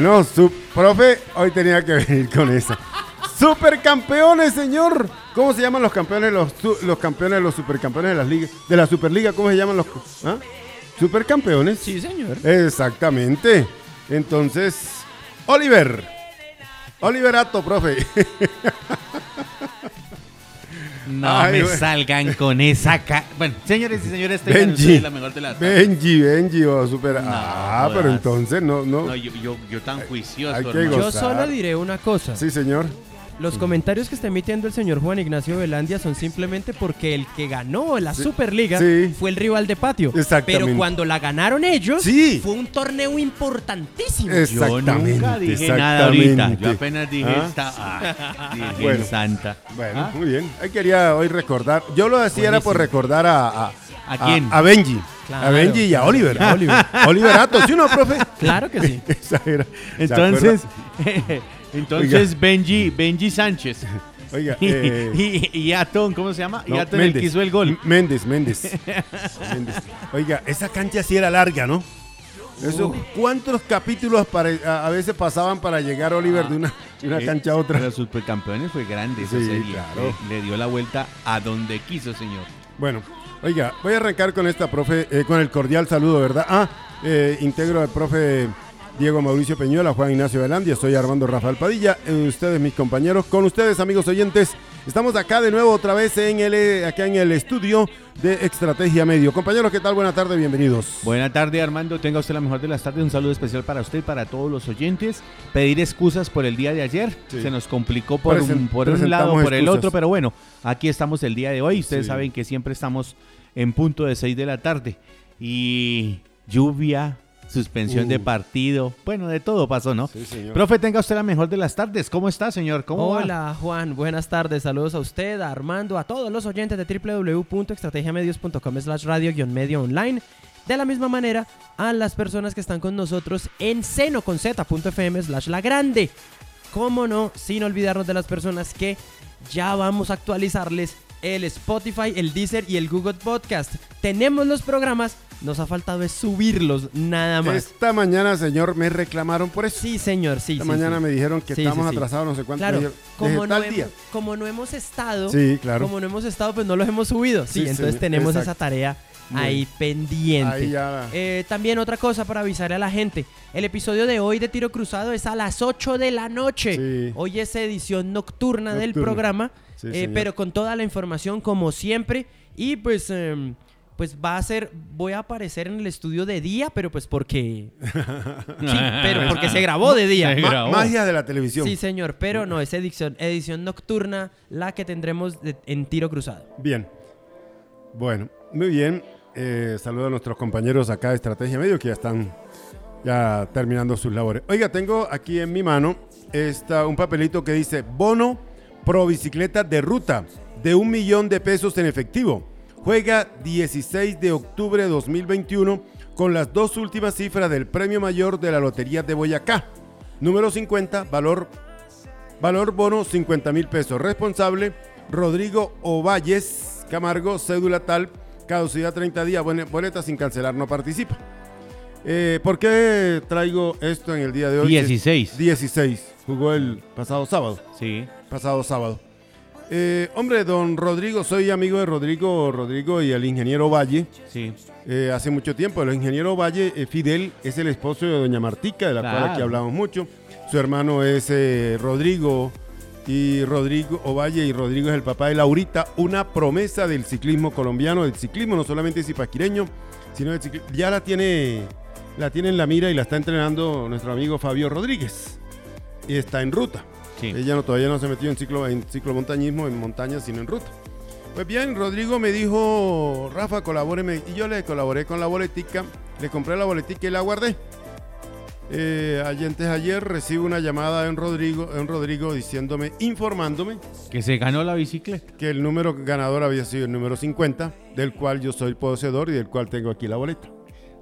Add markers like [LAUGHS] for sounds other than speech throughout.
Bueno, su profe, hoy tenía que [LAUGHS] venir con esa. Supercampeones, señor. ¿Cómo se llaman los campeones, los, los campeones, los supercampeones de las ligas, de la Superliga? ¿Cómo se llaman los ah? supercampeones? Sí, señor. Exactamente. Entonces, Oliver. Oliverato, profe. [LAUGHS] No Ay, me salgan con esa ca... Bueno, señores y señores, tengan Benji. ustedes la mejor de las tardes. Benji, Benji, o super. ah, jodas. pero entonces no, no. No, yo, yo, yo tan juicioso, hay que. Yo solo diré una cosa. Sí, señor. Los comentarios que está emitiendo el señor Juan Ignacio Velandia son simplemente porque el que ganó la Superliga sí. fue el rival de patio. Exactamente. Pero cuando la ganaron ellos, Sí. fue un torneo importantísimo. Es- Yo Exactamente, nunca dije nada ahorita. exactamente. Yo apenas dije ¿Ah? esta. Ah, Bueno. Santa. Bueno, ¿Ah? muy bien. Ahí quería hoy recordar. Yo lo decía era por recordar a. ¿A, ¿A quién? A, Benji. Claro, a Benji y a Oliver. A [LAUGHS] Oliver. Oliverato, ¿sí o no, profe? Claro que sí. [LAUGHS] Esa era. ¿Se [LAUGHS] Entonces, Benji, Benji Sánchez. [LAUGHS] Oiga, Y, eh, y, y Atón, ¿cómo se llama? no, y Atón el que hizo el gol. M- Méndez, Méndez. [LAUGHS] Méndez. Oiga, esa cancha sí era larga, ¿no? Eso, ¿Cuántos capítulos para- a, a veces pasaban para llegar Oliver de una, de una Eh, cancha a otra? Los supercampeones fue grande esa Sí, serie. claro. Le, le dio la vuelta a donde quiso, señor. Bueno, oiga, voy a arrancar con esta, profe, eh, con el cordial saludo, ¿verdad? Ah, eh, integro al profe Diego Mauricio Peñuela, Juan Ignacio Velandia, soy Armando Rafael Padilla, ustedes mis compañeros, con ustedes amigos oyentes, estamos acá de nuevo otra vez en el, eh, acá en el estudio de Estrategia Medio. Compañeros, ¿qué tal? Buena tarde, bienvenidos. Buena tarde, Armando. Tenga usted la mejor de las tardes. Un saludo especial para usted y para todos los oyentes. Pedir excusas por el día de ayer. Sí. Se nos complicó por, un, por un lado, por el otro, pero bueno, aquí estamos el día de hoy. Ustedes Sí. saben que siempre estamos en punto de 6 de la tarde. Y lluvia, suspensión Uh. de partido. Bueno, de todo pasó, ¿no? Sí, señor. Profe, tenga usted la mejor de las tardes. ¿Cómo está, señor? ¿Cómo va? Hola Juan, buenas tardes, saludos a usted, a Armando, a todos los oyentes de www.estrategiamedios.com slash radio guion medio online. De la misma manera, a las personas que están con nosotros en seno con z.fm slash la grande. Cómo no, sin olvidarnos de las personas que ya vamos a actualizarles el Spotify, el Deezer y el Google Podcast. Tenemos los programas, nos ha faltado es subirlos, nada más. Esta mañana, señor, me reclamaron por eso. Sí, señor, sí. Esta sí, mañana sí. me dijeron que Sí, estamos atrasados, no sé cuánto. Claro, como no, hemos, día. como no hemos estado, Sí, claro. como no hemos estado, pues no los hemos subido. Sí, Sí, entonces señor, tenemos exacto. esa tarea ahí pendiente. Ahí ya. Eh, también otra cosa para avisarle a la gente. El episodio de hoy de Tiro Cruzado es a las 8 de la noche. Sí. Hoy es edición nocturna, del programa, Sí, eh, pero con toda la información como siempre. Y pues, em, pues va a ser, voy a aparecer en el estudio de día, pero pues porque... [LAUGHS] sí, pero porque se grabó de día. Grabó. magia de la televisión. Sí, señor, pero no, es edición, edición nocturna la que tendremos de- en tiro cruzado. Bien. Bueno, muy bien. Eh, saludo a nuestros compañeros acá de Estrategia Medio que ya están ya terminando sus labores. Oiga, tengo aquí en mi mano esta, un papelito que dice bono pro bicicleta de ruta de un millón de pesos en efectivo. Juega 16 de octubre de 2021 con las dos últimas cifras del premio mayor de la Lotería de Boyacá. Número 50, valor Valor bono 50 mil pesos. Responsable Rodrigo Ovalles Camargo, cédula tal, caducidad 30 días, boleta sin cancelar, no participa. Eh, ¿Por qué traigo esto en el día de hoy? 16. 16. Jugó el pasado sábado. Sí. Pasado sábado. Eh, hombre, don Rodrigo, soy amigo de Rodrigo, Rodrigo y el ingeniero Valle. Sí. eh, hace mucho tiempo. El ingeniero Valle, Fidel, es el esposo de doña Martica, de la cual aquí hablamos mucho. Su hermano es Rodrigo y Rodrigo Ovalle y Rodrigo es el papá de Laurita, una promesa del ciclismo colombiano, del ciclismo no solamente zipaquireño, sino del ciclismo. Ya la tiene, la tiene en la mira y la está entrenando nuestro amigo Fabio Rodríguez. Y está en ruta. Sí. Ella no, todavía no se metió en ciclo en ciclomontañismo en montaña, sino en ruta. Pues bien, Rodrigo me dijo, Rafa, colabóreme. Y yo le colaboré con la boletica, le compré la boletica y la guardé. Eh, ayer, recibo una llamada de un Rodrigo, de un Rodrigo diciéndome, informándome Que se ganó la bicicleta. que el número ganador había sido el número 50, del cual yo soy poseedor y del cual tengo aquí la boleta.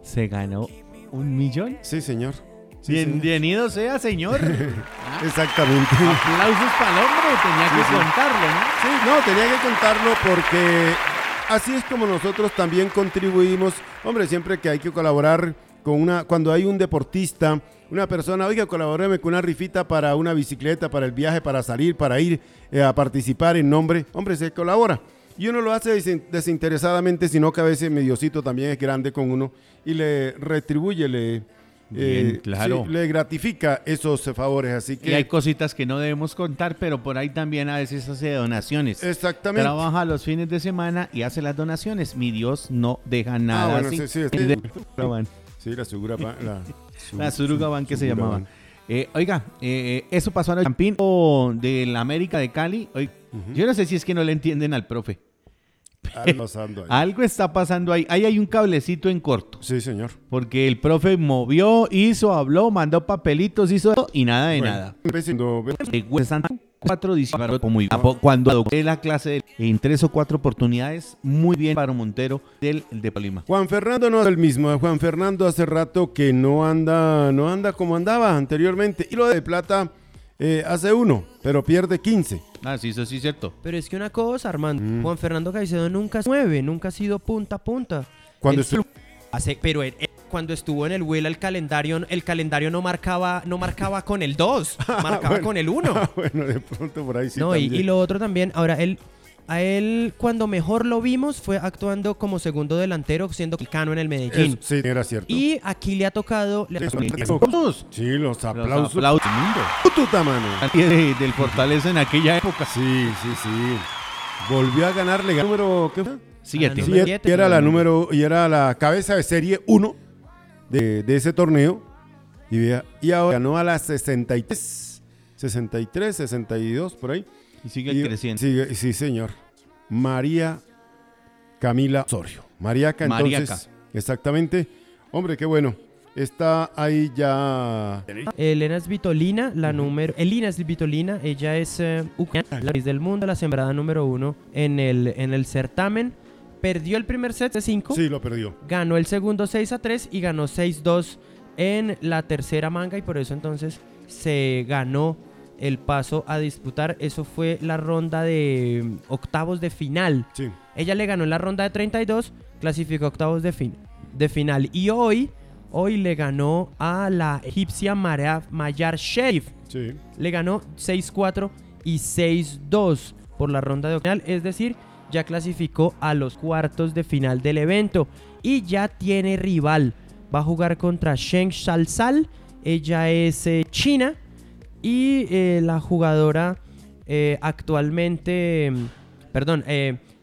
Se ganó un millón. Sí, señor. Sí, señor. Bienvenido sea, señor. [LAUGHS] Exactamente. Aplausos para el hombre, tenía que sí. contarlo, ¿no? Sí, no, tenía que contarlo porque así es como nosotros también contribuimos. Hombre, siempre que hay que colaborar con una, cuando hay un deportista, una persona, oiga, colaboreme con una rifita para una bicicleta, para el viaje, para salir, para ir eh, a participar en nombre, hombre, se colabora. Y uno lo hace desin- desinteresadamente, sino que a veces mi Diosito también es grande con uno y le retribuye, le, Bien, eh, claro. sí, le gratifica esos favores. Así que Y hay cositas que no debemos contar, pero por ahí también a veces hace donaciones. exactamente. Trabaja los fines de semana y hace las donaciones. Mi Dios no deja nada. bueno, así. sí, sí, [LAUGHS] sí. la Suguraban. La, [LAUGHS] Surugaban que se llamaba. Eh, oiga, eh, eso pasó en el Campín o de la América de Cali. Oy- Yo no sé si es que no le entienden al profe. Algo pasando ahí. [LAUGHS] Algo está pasando ahí. Ahí hay un cablecito en corto. Sí, señor. Porque el profe movió, hizo, habló, mandó papelitos, hizo y nada de Bueno, nada. empezando- cuatro muy cuando adopté la clase de- en tres o cuatro oportunidades, muy bien para Montero del de Palima. Juan Fernando no es el mismo. Juan Fernando hace rato que no anda, no anda como andaba anteriormente. Y lo de plata eh, hace uno, pero pierde 15. Ah, sí, eso sí es cierto. Pero es que una cosa, Armando, Mm. Juan Fernando Caicedo nunca se mueve, nunca ha sido punta a punta. Cuando estuvo- hace- pero él- él- cuando estuvo en el Will el calendario, el calendario no marcaba, no marcaba con el 2, [LAUGHS] marcaba bueno. con el 1. Ah, bueno, de pronto por ahí sí. no, y, lo otro también, ahora él, a él cuando mejor lo vimos fue actuando como segundo delantero, siendo Cano en el Medellín. Eso, sí, era cierto. Y aquí le ha tocado, le- Sí, los los aplausos. aplausos del mundo. Puta mano. De- del Fortaleza en aquella época. Sí, sí, sí. Volvió a ganarle. ganó Número, ¿qué fue? Siete. Ah, Sí, Número y siete. era la número y era la cabeza de serie 1 de, de ese torneo. Y, vea, y ahora ganó a las 63, 63, 62, por ahí. Y sigue Y- creciendo. sigue- sí, señor. María Camila Osorio. Mariaca, entonces. Mariaca. Exactamente. Hombre, qué bueno. Está ahí ya. Elena es Vitolina, la número. Elina es Vitolina, ella es eh, ucraniana, la del mundo, la sembrada número uno en el, en el certamen. Perdió el primer set de 5, Sí, lo perdió. ganó el segundo 6 a 3 y ganó 6-2 en la tercera manga y por eso entonces se ganó el paso a disputar. Eso fue la ronda de mm, octavos de final. Sí. Ella le ganó en la ronda de 32, clasificó octavos de, fin- de final. Y hoy, hoy le ganó a la egipcia Mara- Mayar Sherif. Sí. Le ganó 6-4 y 6-2 por la ronda de final. Es decir, ya clasificó a los cuartos de final del evento. Y ya tiene rival. Va a jugar contra Sheng Shalsal. Ella es eh, china. Y eh, la jugadora eh, actualmente, mm, perdón,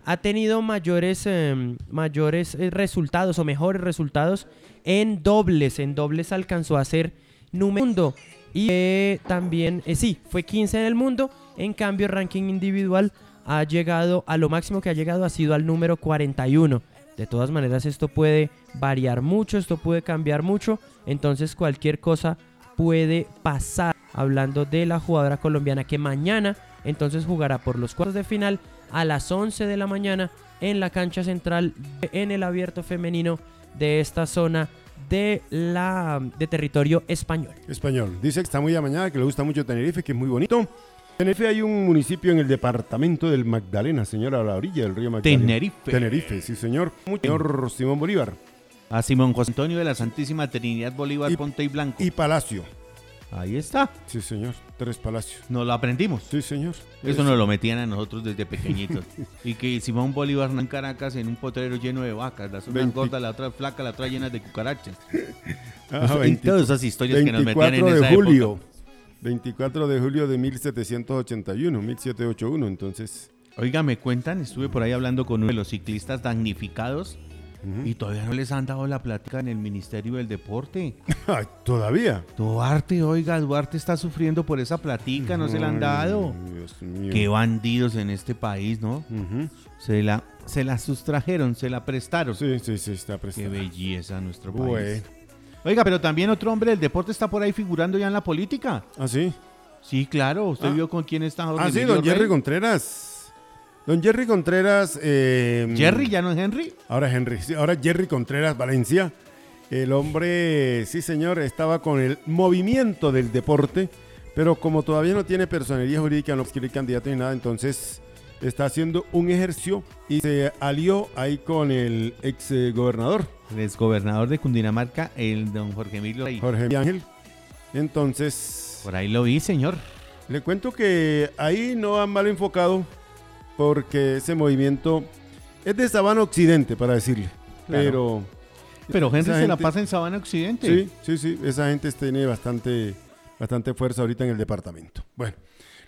ha tenido mayores, eh, mayores resultados o mejores resultados en dobles. En dobles alcanzó a ser número mundo. Y también, sí, fue 15 en el mundo. En cambio, ranking individual ha llegado, a lo máximo que ha llegado ha sido al número 41. De todas maneras, esto puede variar mucho, esto puede cambiar mucho. Entonces, cualquier cosa puede pasar. Hablando de la jugadora colombiana que mañana entonces jugará por los cuartos de final a las 11 de la mañana en la cancha central en el abierto femenino de esta zona de la de territorio español. Español. Dice que está muy amañada, que le gusta mucho Tenerife, que es muy bonito. Tenerife hay un municipio en el departamento del Magdalena, señora, a la orilla del río Magdalena. Tenerife. Tenerife, sí, señor. Señor Simón Bolívar. A Simón José Antonio de la Santísima Trinidad Bolívar Y- Ponte y Blanco. Y Palacio. Ahí está. Sí, señor. Tres palacios. Nos lo aprendimos. Sí, señor. Eso nos lo metían a nosotros desde pequeñitos. [LAUGHS] y que Simón Bolívar en Caracas en un potrero lleno de vacas. Las unas 20. gordas, la otra flaca, la otra llenas de cucarachas. [LAUGHS] Ah, Eso- y 20 todas esas historias que nos metían en 24 esa de julio. época. 24 de julio de 1781, 1781. Entonces, Oiga, me cuentan, estuve por ahí hablando con uno de los ciclistas damnificados y todavía no les han dado la plática en el Ministerio del Deporte. [LAUGHS] todavía. Duarte, oiga, Duarte está sufriendo por esa platica, no se la han dado. Dios mío. Qué bandidos en este país, ¿no? Se la, se la sustrajeron, se la prestaron. Sí, sí, sí, está Qué prestado. belleza nuestro país. Oiga, pero también otro hombre del deporte está por ahí figurando ya en la política. ¿Ah, sí? Sí, claro. ¿Usted Ah. vio con quién está Jorge Ah, sí, Emilio don Jerry Rey? Contreras. Don Jerry Contreras. eh, Jerry, ya no es Henry. Ahora Henry, sí, ahora Jerry Contreras Valencia. El hombre, sí señor, estaba con el movimiento del deporte, pero como todavía no tiene personería jurídica, no quiere candidato ni nada, entonces está haciendo un ejercicio y se alió ahí con el ex eh, gobernador, El exgobernador de Cundinamarca, el don Jorge Emilio Rey. Jorge Ángel. Entonces, Por ahí lo vi, señor. le cuento que ahí no han mal enfocado porque ese movimiento es de Sabana Occidente, para decirle. Claro. Pero Pero Henry se la pasa en Sabana Occidente. Sí, sí, sí. Esa gente tiene bastante, bastante fuerza ahorita en el departamento. Bueno,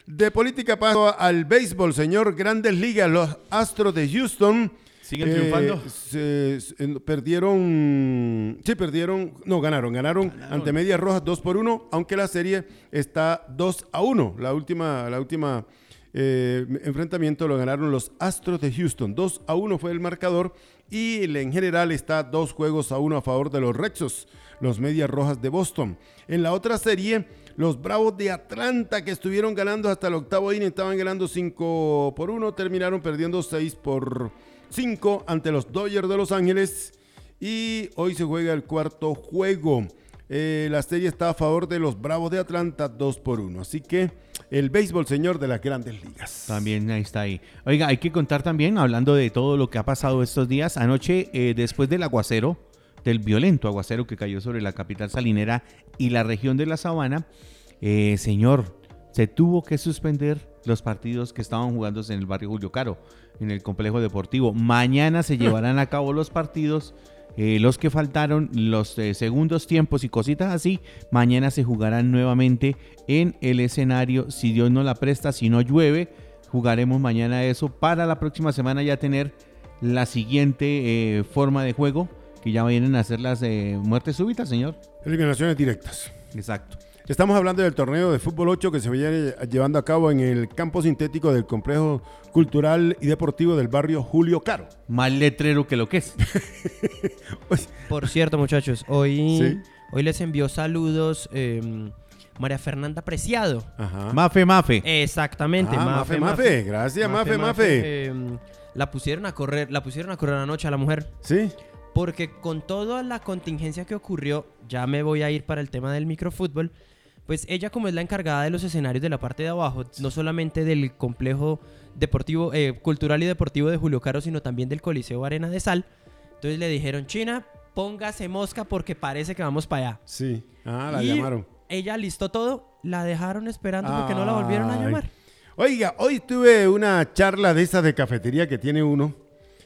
de política paso al béisbol, señor. Grandes ligas, los Astros de Houston. ¿Siguen eh, triunfando? se- se- en- perdieron, sí, perdieron, no, ganaron, ganaron, ante Medias Rojas 2 por 1, aunque la serie está 2 a 1. La última, la última eh, enfrentamiento lo ganaron los Astros de Houston. 2 a 1 fue el marcador y en general está dos juegos a uno a favor de los Rexos, los Medias Rojas de Boston. En la otra serie, los Bravos de Atlanta que estuvieron ganando hasta el octavo inning, estaban ganando 5 por 1, terminaron perdiendo 6 por 5 ante los Dodgers de Los Ángeles y hoy se juega el cuarto juego. Eh, la serie está a favor de los Bravos de Atlanta 2 por 1. Así que el béisbol, señor, de las grandes ligas. También ahí está ahí. Oiga, hay que contar también, hablando de todo lo que ha pasado estos días, anoche, eh, después del aguacero, del violento aguacero que cayó sobre la capital salinera y la región de la Sabana, eh, señor, se tuvo que suspender los partidos que estaban jugándose en el barrio Julio Caro, en el complejo deportivo. Mañana se llevarán a cabo los partidos. eh, los que faltaron, los eh, segundos tiempos y cositas así, mañana se jugarán nuevamente en el escenario. Si Dios no la presta, si no llueve, jugaremos mañana eso para la próxima semana ya tener la siguiente eh, forma de juego, que ya vienen a ser las eh, muertes súbitas, señor. Eliminaciones directas. Exacto. Estamos hablando del torneo de fútbol 8 que se viene llevando a cabo en el campo sintético del complejo cultural y deportivo del barrio Julio Caro. Más letrero que lo que es. [LAUGHS] Pues, Por cierto, muchachos, hoy, Sí. hoy les envió saludos eh, María Fernanda Preciado. ajá. Mafe, mafe. Exactamente, Ah, Mafe, Mafe. Gracias, Mafe, Mafe. eh, la pusieron a correr, la pusieron a correr anoche a la mujer. Sí, Porque con toda la contingencia que ocurrió, ya me voy a ir para el tema del microfútbol. Pues ella como es la encargada de los escenarios de la parte de abajo, no solamente del complejo deportivo, eh, cultural y deportivo de Julio Caro, sino también del Coliseo Arena de Sal. Entonces le dijeron, China, póngase mosca porque parece que vamos para allá. sí. Ah, la Y llamaron. Ella listó todo, la dejaron esperando porque no la volvieron a llamar. Oiga, hoy tuve una charla de esa de cafetería que tiene uno.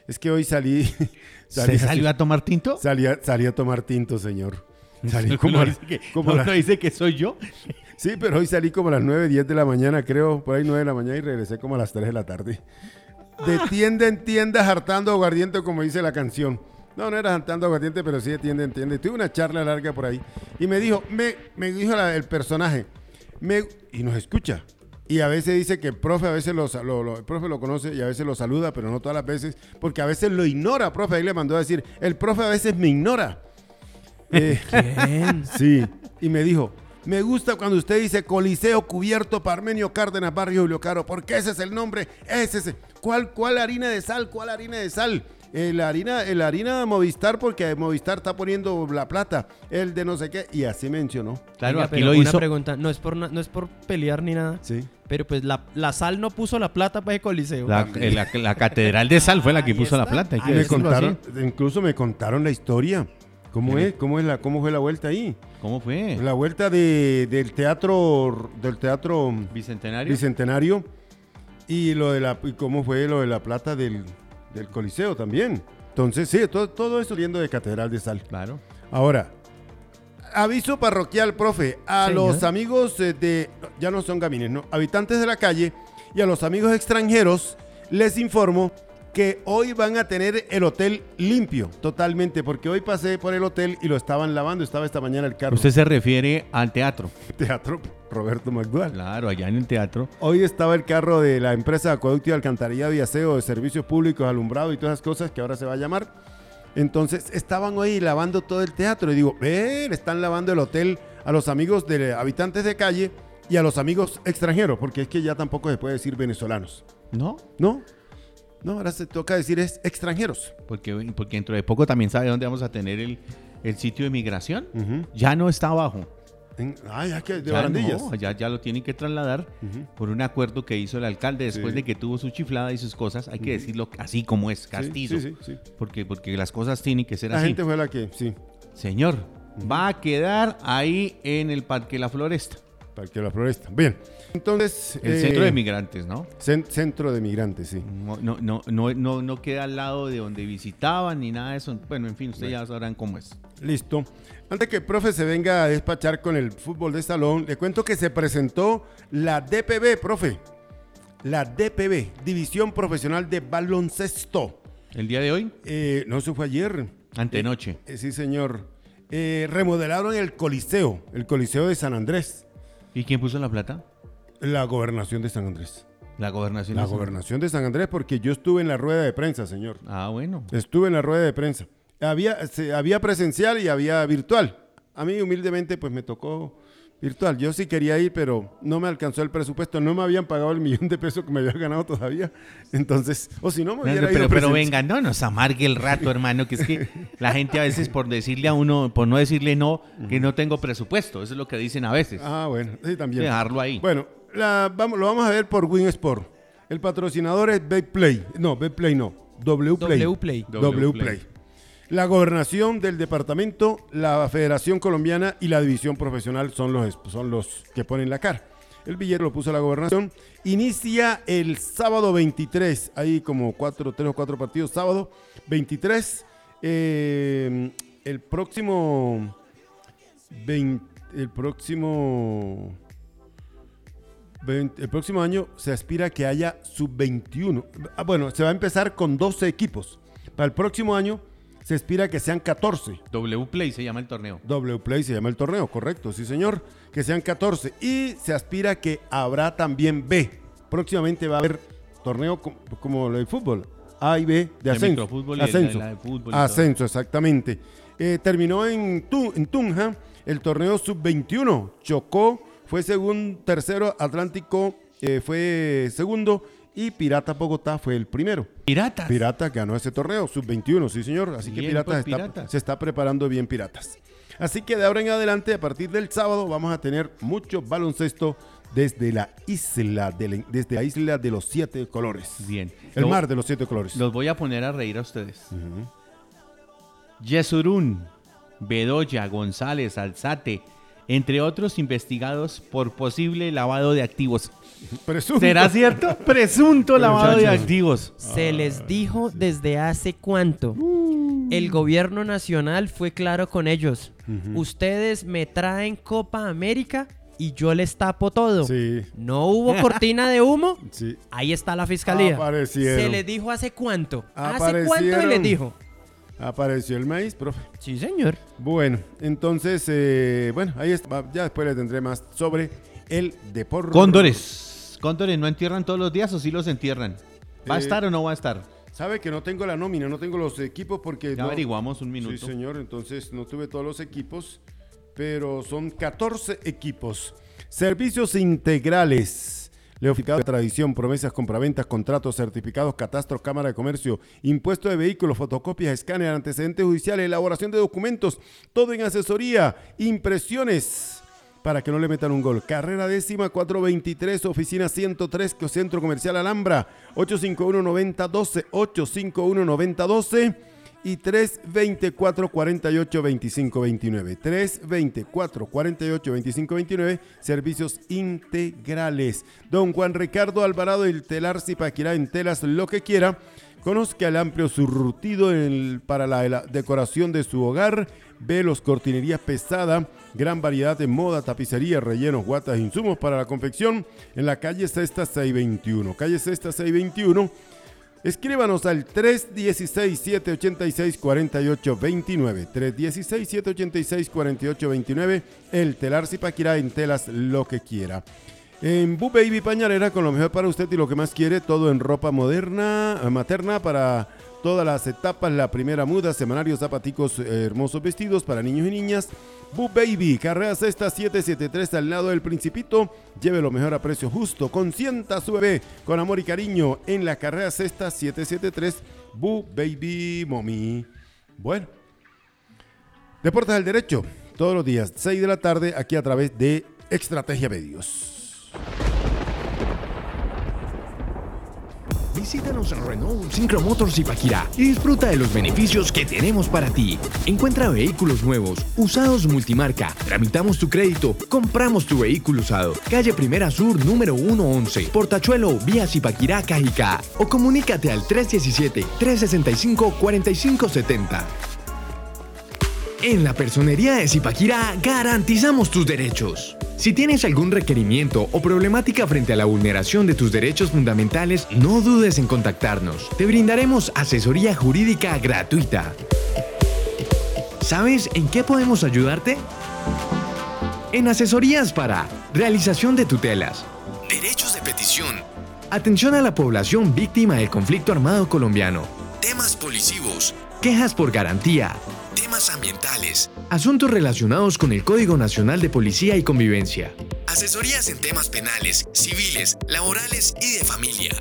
Es que hoy salí. [LAUGHS] ¿Se salió a tomar tinto? Salí a, salí a tomar tinto, señor. Salí como, ¿No a- dice que, como no, a las- no dice que soy yo? Sí, pero hoy salí como a las 9, 10 de la mañana, creo, por ahí 9 de la mañana y regresé como a las 3 de la tarde. De tienda en tienda, hartando aguardiente, como dice la canción. No, no era hartando aguardiente, pero sí de tienda en tienda. Y Tuve una charla larga por ahí. Y me dijo, me, me dijo la- el personaje, me, y nos escucha. Y a veces dice que el profe a veces lo, sa- lo- lo- el profe lo conoce y a veces lo saluda, pero no todas las veces, porque a veces lo ignora, profe. Ahí le mandó a decir, el profe a veces me ignora. Eh, [LAUGHS] Sí, y me dijo, me gusta cuando usted dice Coliseo Cubierto Parmenio Cárdenas Barrio Julio Caro, porque ese es el nombre, ese es. el- ¿Cuál, cuál harina de sal? ¿Cuál harina de sal? Eh, la harina, eh, la harina de Movistar, porque Movistar está poniendo la plata, el de no sé qué, y así mencionó. Claro, Oiga, aquí pero lo una hizo. pregunta, no es por na- no es por pelear ni nada, Sí. pero pues la, la sal no puso la plata para el coliseo. La, eh, la- la catedral de sal fue la que Ahí puso la está, plata. hay que Me decirlo contaron, incluso me contaron la historia. ¿Cómo es? ¿Cómo es la, cómo fue la vuelta ahí? ¿Cómo fue? La vuelta de, del teatro, del teatro Bicentenario. bicentenario y lo de la, y cómo fue lo de la plata del, del Coliseo también. Entonces, sí, todo, todo eso yendo de Catedral de Sal. Claro. Ahora, aviso parroquial, profe, a Señor. los amigos eh, de, ya no son gamines, no, habitantes de la calle y a los amigos extranjeros, les informo que hoy van a tener el hotel limpio totalmente, porque hoy pasé por el hotel y lo estaban lavando, estaba esta mañana el carro. Usted se refiere al teatro. [LAUGHS] Teatro Roberto McDual. Claro, allá en el teatro. Hoy estaba el carro de la empresa Acueducto y Alcantarillado y Aseo de Servicios Públicos, Alumbrado y todas esas cosas que ahora se va a llamar. Entonces estaban hoy lavando todo el teatro y digo, le están lavando el hotel a los amigos de habitantes de calle y a los amigos extranjeros, porque es que ya tampoco se puede decir venezolanos, ¿No? ¿no? No, ahora se toca decir es extranjeros. Porque, porque dentro de poco también sabe dónde vamos a tener el, el sitio de migración. Ya no está abajo. En- ah, ya que de Ya barandillas. no, ya, ya lo tienen que trasladar por un acuerdo que hizo el alcalde después Sí. de que tuvo su chiflada y sus cosas. Hay que decirlo así como es, castizo. Sí, sí. Porque, porque las cosas tienen que ser La así. gente fue la que, sí, Señor, va a quedar ahí en el Parque La Floresta. para que la floresta. Bien, entonces... El eh, centro de migrantes, ¿no? cen- centro de migrantes, sí. No, no, no, no, no, no queda al lado de donde visitaban ni nada de eso. Bueno, en fin, ustedes ya sabrán cómo es. Listo. Antes que el profe se venga a despachar con el fútbol de salón, le cuento que se presentó la DPB, profe. La DPB, División Profesional de Baloncesto. El día de hoy, Eh, no, eso fue ayer. antenoche. Eh, sí, señor. Eh, remodelaron el Coliseo, el Coliseo de San Andrés, ¿Y quién puso la plata? la gobernación de San Andrés. La gobernación. La de San- gobernación de San Andrés, porque yo estuve en la rueda de prensa, señor. Ah, bueno. Estuve en la rueda de prensa. Había, se- había presencial y había virtual. A mí humildemente pues me tocó virtual. Yo sí quería ir, pero no me alcanzó el presupuesto. No me habían pagado el millón de pesos que me había ganado todavía. Entonces, o si no me hubiera pero, ido pero venga, no nos amargue el rato, hermano, que es que la gente a veces por decirle a uno, por no decirle no, que no tengo presupuesto, eso es lo que dicen a veces. Ah, bueno, sí, también. Dejarlo ahí. Bueno, la- vamos, lo vamos a ver por Win Sport. El patrocinador es Betplay. No, Betplay no. W-Play. W-Play. W-Play. La gobernación del departamento, la Federación Colombiana y la División Profesional son los, son los que ponen la cara. El billete lo puso la gobernación. Inicia el sábado 23. Hay como cuatro, tres o cuatro partidos. Sábado 23. eh, el próximo. 20 el próximo. 20 el próximo año se aspira a que haya sub-21. Ah, bueno, se va a empezar con 12 equipos. Para el próximo año se aspira a que sean 14. W Play se llama el torneo. W Play se llama el torneo, correcto, sí señor. Que sean 14. Y se aspira a que habrá también B. Próximamente va a haber torneo co- como el fútbol. A y B de ascenso. y ascenso. la de fútbol y todo. ascenso, exactamente. Eh, terminó en, Tu- en Tunja el torneo sub-21. Chocó, fue segundo, tercero, Atlántico eh, fue segundo y Pirata Bogotá fue el primero. Piratas. Pirata ganó ese torneo, sub-21, sí señor. Así que Bien, Piratas, pues, está- se está preparando bien Piratas. Así que de ahora en adelante, a partir del sábado, vamos a tener mucho baloncesto desde la isla de, la- desde la isla de los siete colores. Bien. El mar de los siete colores. Los voy a poner a reír a ustedes. Yesurún, Bedoya, González, Alzate, entre otros investigados por posible lavado de activos. Presunto. ¿Será cierto? [LAUGHS] Presunto lavado de activos. Se les dijo desde hace cuánto. El gobierno nacional fue claro con ellos. Ustedes me traen Copa América y yo les tapo todo. Sí, No hubo [LAUGHS] cortina de humo. sí. Ahí está la fiscalía. Aparecieron. Se les dijo hace cuánto. Hace cuánto y les dijo. Apareció el maíz, profe. Sí, señor. Bueno, entonces, eh, bueno, ahí está. Ya después le tendré más sobre el deporte. Cóndores. Cóndores, ¿no entierran todos los días o sí los entierran? ¿Va a Eh, estar o no va a estar? Sabe que no tengo la nómina, no tengo los equipos porque... Ya no- averiguamos un minuto. Sí, señor, entonces no tuve todos los equipos, pero son 14 equipos. Servicios integrales. Leoficado de tradición, promesas, compraventas, contratos, certificados, catastros, cámara de comercio, impuesto de vehículos, fotocopias, escáner, antecedentes judiciales, elaboración de documentos, todo en asesoría, impresiones, para que no le metan un gol. Carrera décima 423, oficina 103, que Centro Comercial Alhambra, 851-9012, 851-9012. y 324 48 25 29. 324 48 25 29, servicios integrales. Don Juan Ricardo Alvarado, el telar Zipaquirá en telas, lo que quiera. Conozca el amplio surtido el- para la, la decoración de su hogar. Velos, cortinería pesada, gran variedad de moda, tapicería, rellenos, guatas, insumos para la confección en la calle Sexta 621. Calle Sexta 621. Escríbanos al 316-786-4829. 316-786-4829. El telar Zipaquirá en telas lo que quiera. En Boo Baby Pañalera con lo mejor para usted y lo que más quiere, todo en ropa moderna, eh, materna para todas las etapas, la primera muda, semanarios, zapaticos, eh, hermosos vestidos para niños y niñas. Boo Baby, carrera sexta 773 al lado del Principito. Lleve lo mejor a precio justo. Consienta a su bebé con amor y cariño en la carrera sexta 773 Boo Baby Mommy. Bueno, Deportes al Derecho, todos los días, 6 de la tarde, aquí a través de Estrategia Medios. Visítanos en Renault Syncromotors Zipaquirá y disfruta de los beneficios que tenemos para ti. Encuentra vehículos nuevos, usados multimarca, tramitamos tu crédito, compramos tu vehículo usado. Calle Primera Sur número 111, Portachuelo, vía Zipaquirá, Cajicá. O comunícate al 317-365-4570. En la personería de Zipaquirá garantizamos tus derechos. Si tienes algún requerimiento o problemática frente a la vulneración de tus derechos fundamentales, no dudes en contactarnos. Te brindaremos asesoría jurídica gratuita. ¿Sabes en qué podemos ayudarte? En asesorías para realización de tutelas, derechos de petición, atención a la población víctima del conflicto armado colombiano, temas policivos, quejas por garantía, temas ambientales, asuntos relacionados con el Código Nacional de Policía y Convivencia, asesorías en temas penales, civiles, laborales y de familia.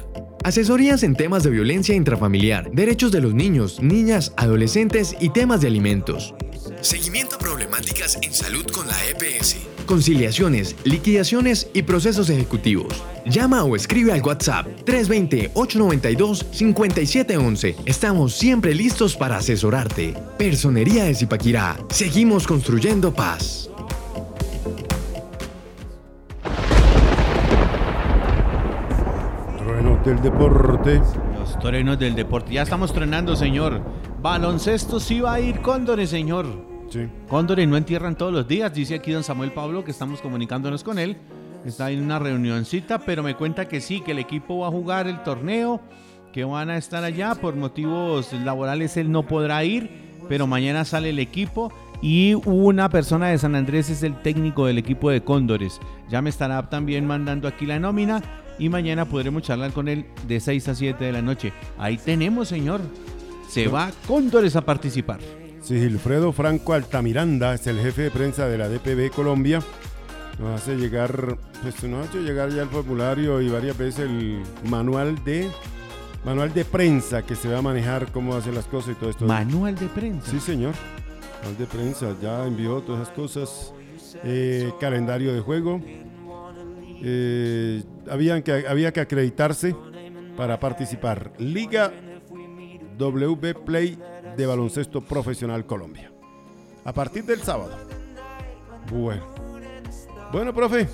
Asesorías en temas de violencia intrafamiliar, derechos de los niños, niñas, adolescentes y temas de alimentos. Seguimiento a problemáticas en salud con la EPS. Conciliaciones, liquidaciones y procesos ejecutivos. Llama o escribe al WhatsApp 320-892-5711. Estamos siempre listos para asesorarte. Personería de Zipaquirá. Seguimos construyendo paz. Truenos del deporte. Los torenos del deporte. Ya estamos tronando, señor. Baloncesto sí va a ir Cóndores, señor. Sí. Cóndores no entierran todos los días, dice aquí don Samuel Pablo, que estamos comunicándonos con él. Está en una reunioncita, pero me cuenta que sí, que el equipo va a jugar el torneo, que van a estar allá. Por motivos laborales él no podrá ir, pero mañana sale el equipo. Y una persona de San Andrés es el técnico del equipo de Cóndores. Ya me estará también mandando aquí la nómina y mañana podremos charlar con él de 6 a 7 de la noche. Ahí tenemos, señor. Se va Cóndores a participar. Sí, Gilfredo Franco Altamiranda es el jefe de prensa de la DPB Colombia. Nos hace llegar, pues nos ha hecho llegar ya el formulario y varias veces el manual de manual de prensa que se va a manejar cómo hacen las cosas y todo esto. Manual de prensa. Sí, señor. Manual de prensa, ya envió todas esas cosas. Eh, calendario de juego. Eh, habían que, había que acreditarse para participar. Liga WB Play de Baloncesto Profesional Colombia. A partir del sábado. Bueno. Bueno, profe.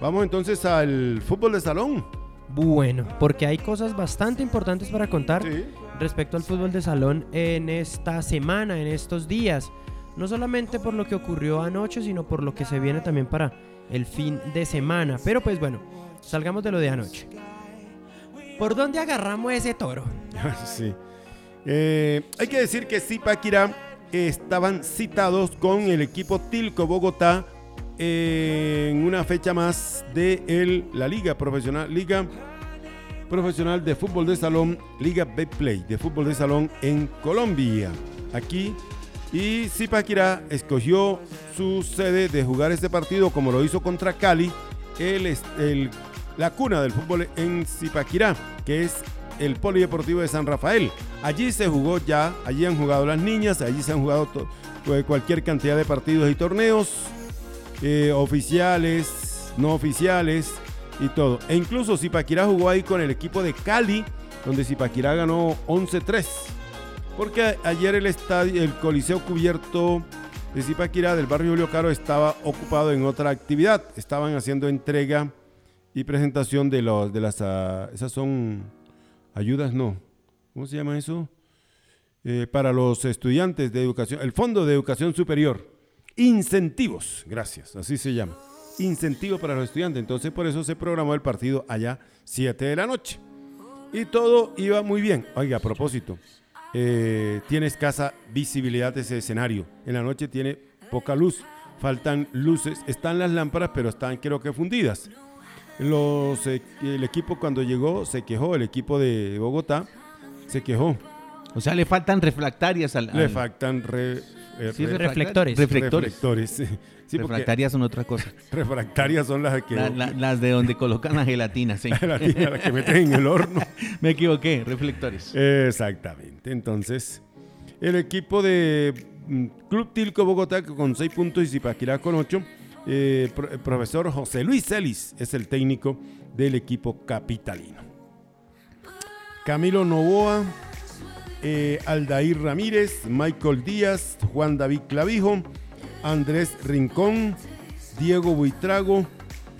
Vamos entonces al fútbol de salón. Bueno, porque hay cosas bastante importantes para contar Sí. respecto al fútbol de salón en esta semana, en estos días. No solamente por lo que ocurrió anoche, sino por lo que se viene también para el fin de semana. Pero pues bueno, salgamos de lo de anoche. ¿Por dónde agarramos ese toro? [LAUGHS] sí. Eh, hay que decir que Zipaquirá estaban citados con el equipo Tilco Bogotá en una fecha más de la Liga Profesional, Liga Profesional de Fútbol de Salón, Liga Betplay de Fútbol de Salón en Colombia. Aquí. Y Zipaquirá escogió su sede de jugar este partido como lo hizo contra Cali, la cuna del fútbol en Zipaquirá, que es el Polideportivo de San Rafael. Allí se jugó ya, allí han jugado las niñas, allí se han jugado eh, cualquier cantidad de partidos y torneos, eh, oficiales, no oficiales y todo. E incluso Zipaquirá jugó ahí con el equipo de Cali, donde Zipaquirá ganó 11-3. Porque ayer el estadio, el Coliseo Cubierto de Zipaquirá del barrio Julio Caro estaba ocupado en otra actividad. Estaban haciendo entrega y presentación de los de las ah, esas son ayudas no. ¿Cómo se llama eso? Eh, para los estudiantes de educación, el Fondo de Educación Superior. Incentivos, gracias, así se llama. Incentivo para los estudiantes. Entonces por eso se programó el partido allá 7 de la noche. Y todo iba muy bien. Oiga, a propósito, eh, tiene escasa visibilidad ese escenario. En la noche tiene poca luz. Faltan luces. Están las lámparas, pero están creo que fundidas. Los, eh, el equipo cuando llegó se quejó, el equipo de Bogotá se quejó. O sea, le faltan refractarias al. Le al- faltan re- eh, Sí, re- reflectores. Reflectores. reflectores. sí. [LAUGHS] Sí, porque refractarias son otra cosa. [LAUGHS] refractarias son las que, La- la- [LAUGHS] las de donde colocan la gelatina, sí. las que- las que meten en el horno. Me equivoqué, reflectores. Exactamente. Entonces, el equipo de mm, Club Tilco Bogotá con 6 puntos y Zipaquirá con 8. El profesor José Luis Celis es el técnico del equipo capitalino. Camilo Novoa, eh, Aldair Ramírez, Michael Díaz, Juan David Clavijo, Andrés Rincón, Diego Buitrago,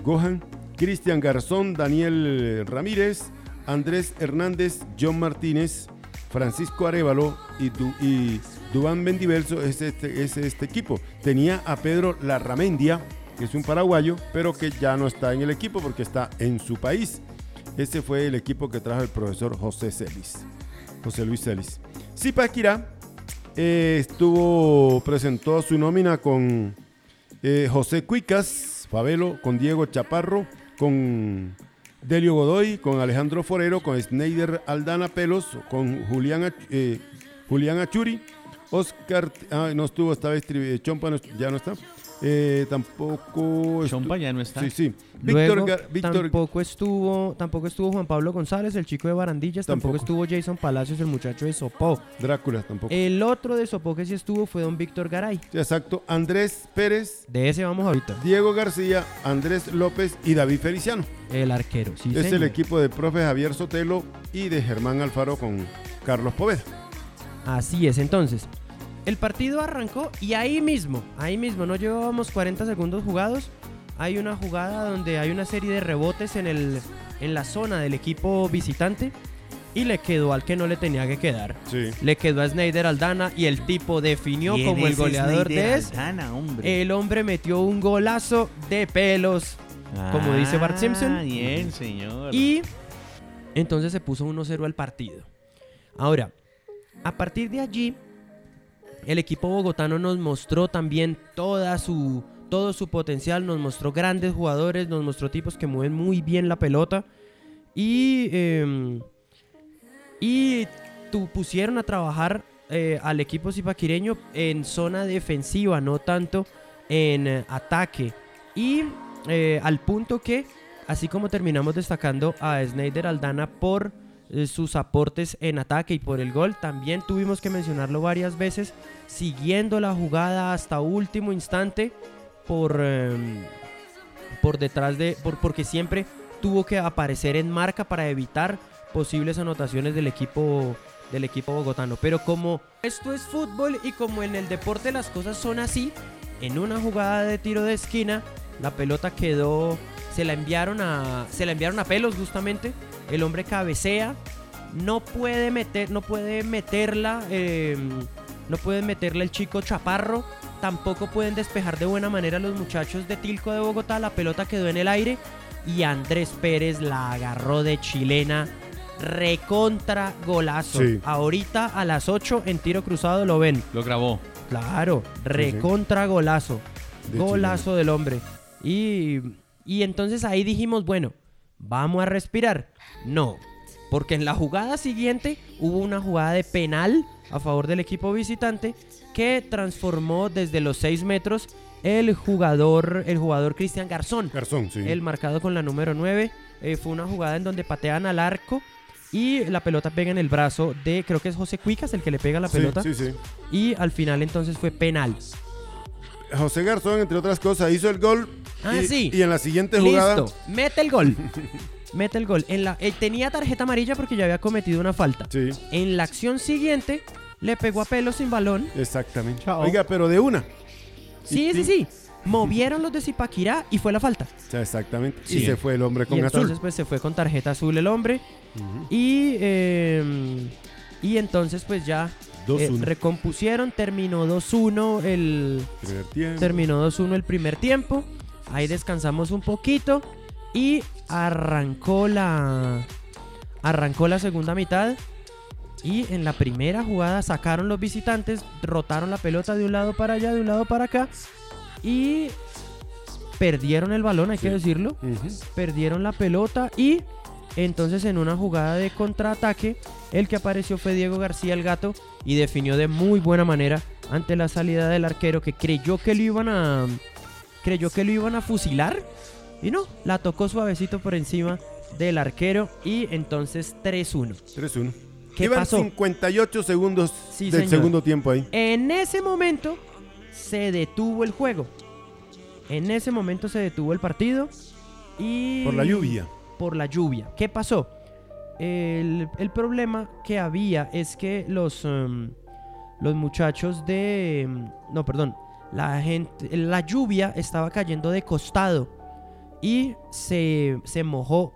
Gohan, Cristian Garzón, Daniel Ramírez, Andrés Hernández, John Martínez, Francisco Arevalo y, Du- y Dubán Mendiverso es este, es este equipo. Tenía a Pedro Larramendia, que es un paraguayo, pero que ya no está en el equipo porque está en su país. Ese fue el equipo que trajo el profesor José Celis. José Luis Celis. Zipaquirá eh, estuvo, presentó su nómina con eh, José Cuicas, Fabelo, con Diego Chaparro, con Delio Godoy, con Alejandro Forero, con Sneider Aldana Pelos, con Julián, eh, Julián Achuri, Oscar, ah, no estuvo esta vez, Tri- Chompa no ya no está, eh, tampoco... Chompa ya no está. Sí, sí. Luego, Víctor tampoco estuvo tampoco estuvo Juan Pablo González, el chico de Barandillas, tampoco, Tampoco. estuvo Jason Palacios, el muchacho de Sopó. Drácula tampoco. El otro de Sopó que sí estuvo fue don Víctor Garay. Sí, exacto. Andrés Pérez, De ese vamos ahorita. Diego García, Andrés López y David Feliciano. El arquero, sí, es el equipo de profe Javier Sotelo y de Germán Alfaro con Carlos Poveda. Así es, entonces. El partido arrancó y ahí mismo, ahí mismo, no llevábamos 40 segundos jugados. Hay una jugada donde hay una serie de rebotes en, el, en la zona del equipo visitante y le quedó al que no le tenía que quedar. Sí. Le quedó a Snyder Aldana y el tipo definió ¿Quién como el es goleador Snyder de es. Aldana, hombre? El hombre metió un golazo de pelos como dice Bart Simpson. Ah, Bien, señor. y entonces se puso 1-0 al partido. Ahora, a partir de allí, el equipo bogotano nos mostró también toda su, todo su potencial, nos mostró grandes jugadores, nos mostró tipos que mueven muy bien la pelota y, eh, y tu- pusieron a trabajar eh, al equipo zipaquireño en zona defensiva, no tanto en ataque. Y eh, al punto que, así como terminamos destacando a Snyder Aldana por sus aportes en ataque y por el gol, también tuvimos que mencionarlo varias veces, siguiendo la jugada hasta último instante por, em, por detrás de, por, porque siempre tuvo que aparecer en marca para evitar posibles anotaciones del equipo del equipo bogotano. Pero como esto es fútbol y como en el deporte las cosas son así, en una jugada de tiro de esquina, la pelota quedó, se la enviaron a, se la enviaron a pelos justamente. El hombre cabecea, no puede meter, no puede meterla, eh, no puede meterla el chico Chaparro. Tampoco pueden despejar de buena manera los muchachos de Tilco de Bogotá. La pelota quedó en el aire y Andrés Pérez la agarró de chilena. Recontra golazo. Sí. Ahorita a las 8 en tiro cruzado lo ven. Lo grabó. Claro, recontra golazo. De Golazo del hombre. Y, y entonces ahí dijimos, bueno, vamos a respirar. No, porque en la jugada siguiente hubo una jugada de penal a favor del equipo visitante que transformó desde los 6 metros el jugador, el jugador Cristian Garzón. Garzón, sí. El marcado con la número 9. Eh, fue una jugada en donde patean al arco y la pelota pega en el brazo de, creo que es José Cuicas el que le pega la Sí, pelota. sí, sí. Y al final entonces fue penal. José Garzón, entre otras cosas, hizo el gol. Ah, y, sí. Y en la siguiente jugada. Listo, mete el gol. [LAUGHS] mete el gol. En la, él tenía tarjeta amarilla porque ya había cometido una falta. Sí. En la acción siguiente le pegó a pelo sin balón. Exactamente. Chao. Oiga, pero de una. Sí, sí, sí. Movieron los de Zipaquirá y fue la falta. O sea, exactamente. Sí. Y se fue el hombre con y entonces azul. pues se fue con tarjeta azul el hombre. Y, eh, y entonces pues ya eh, 2-1. recompusieron, terminó 2-1 el, Primer tiempo. terminó 2-1 el primer tiempo. Ahí descansamos un poquito y arrancó la arrancó la segunda mitad. Y en la primera jugada sacaron los visitantes, rotaron la pelota de un lado para allá, de un lado para acá y perdieron el balón, hay que decirlo. Perdieron la pelota y entonces en una jugada de contraataque el que apareció fue Diego García el gato y definió de muy buena manera ante la salida del arquero que creyó que lo iban a creyó que lo iban a fusilar y no, la tocó suavecito por encima del arquero y entonces 3-1. 3-1. ¿Qué Iban pasó? 58 segundos Sí, del señor. segundo tiempo ahí. En ese momento se detuvo el juego. En ese momento se detuvo el partido y Por la lluvia. Por la lluvia. ¿Qué pasó? El, el problema que había es que los, em, los muchachos de... em, no, perdón. La, gente, la lluvia estaba cayendo de costado y se, se mojó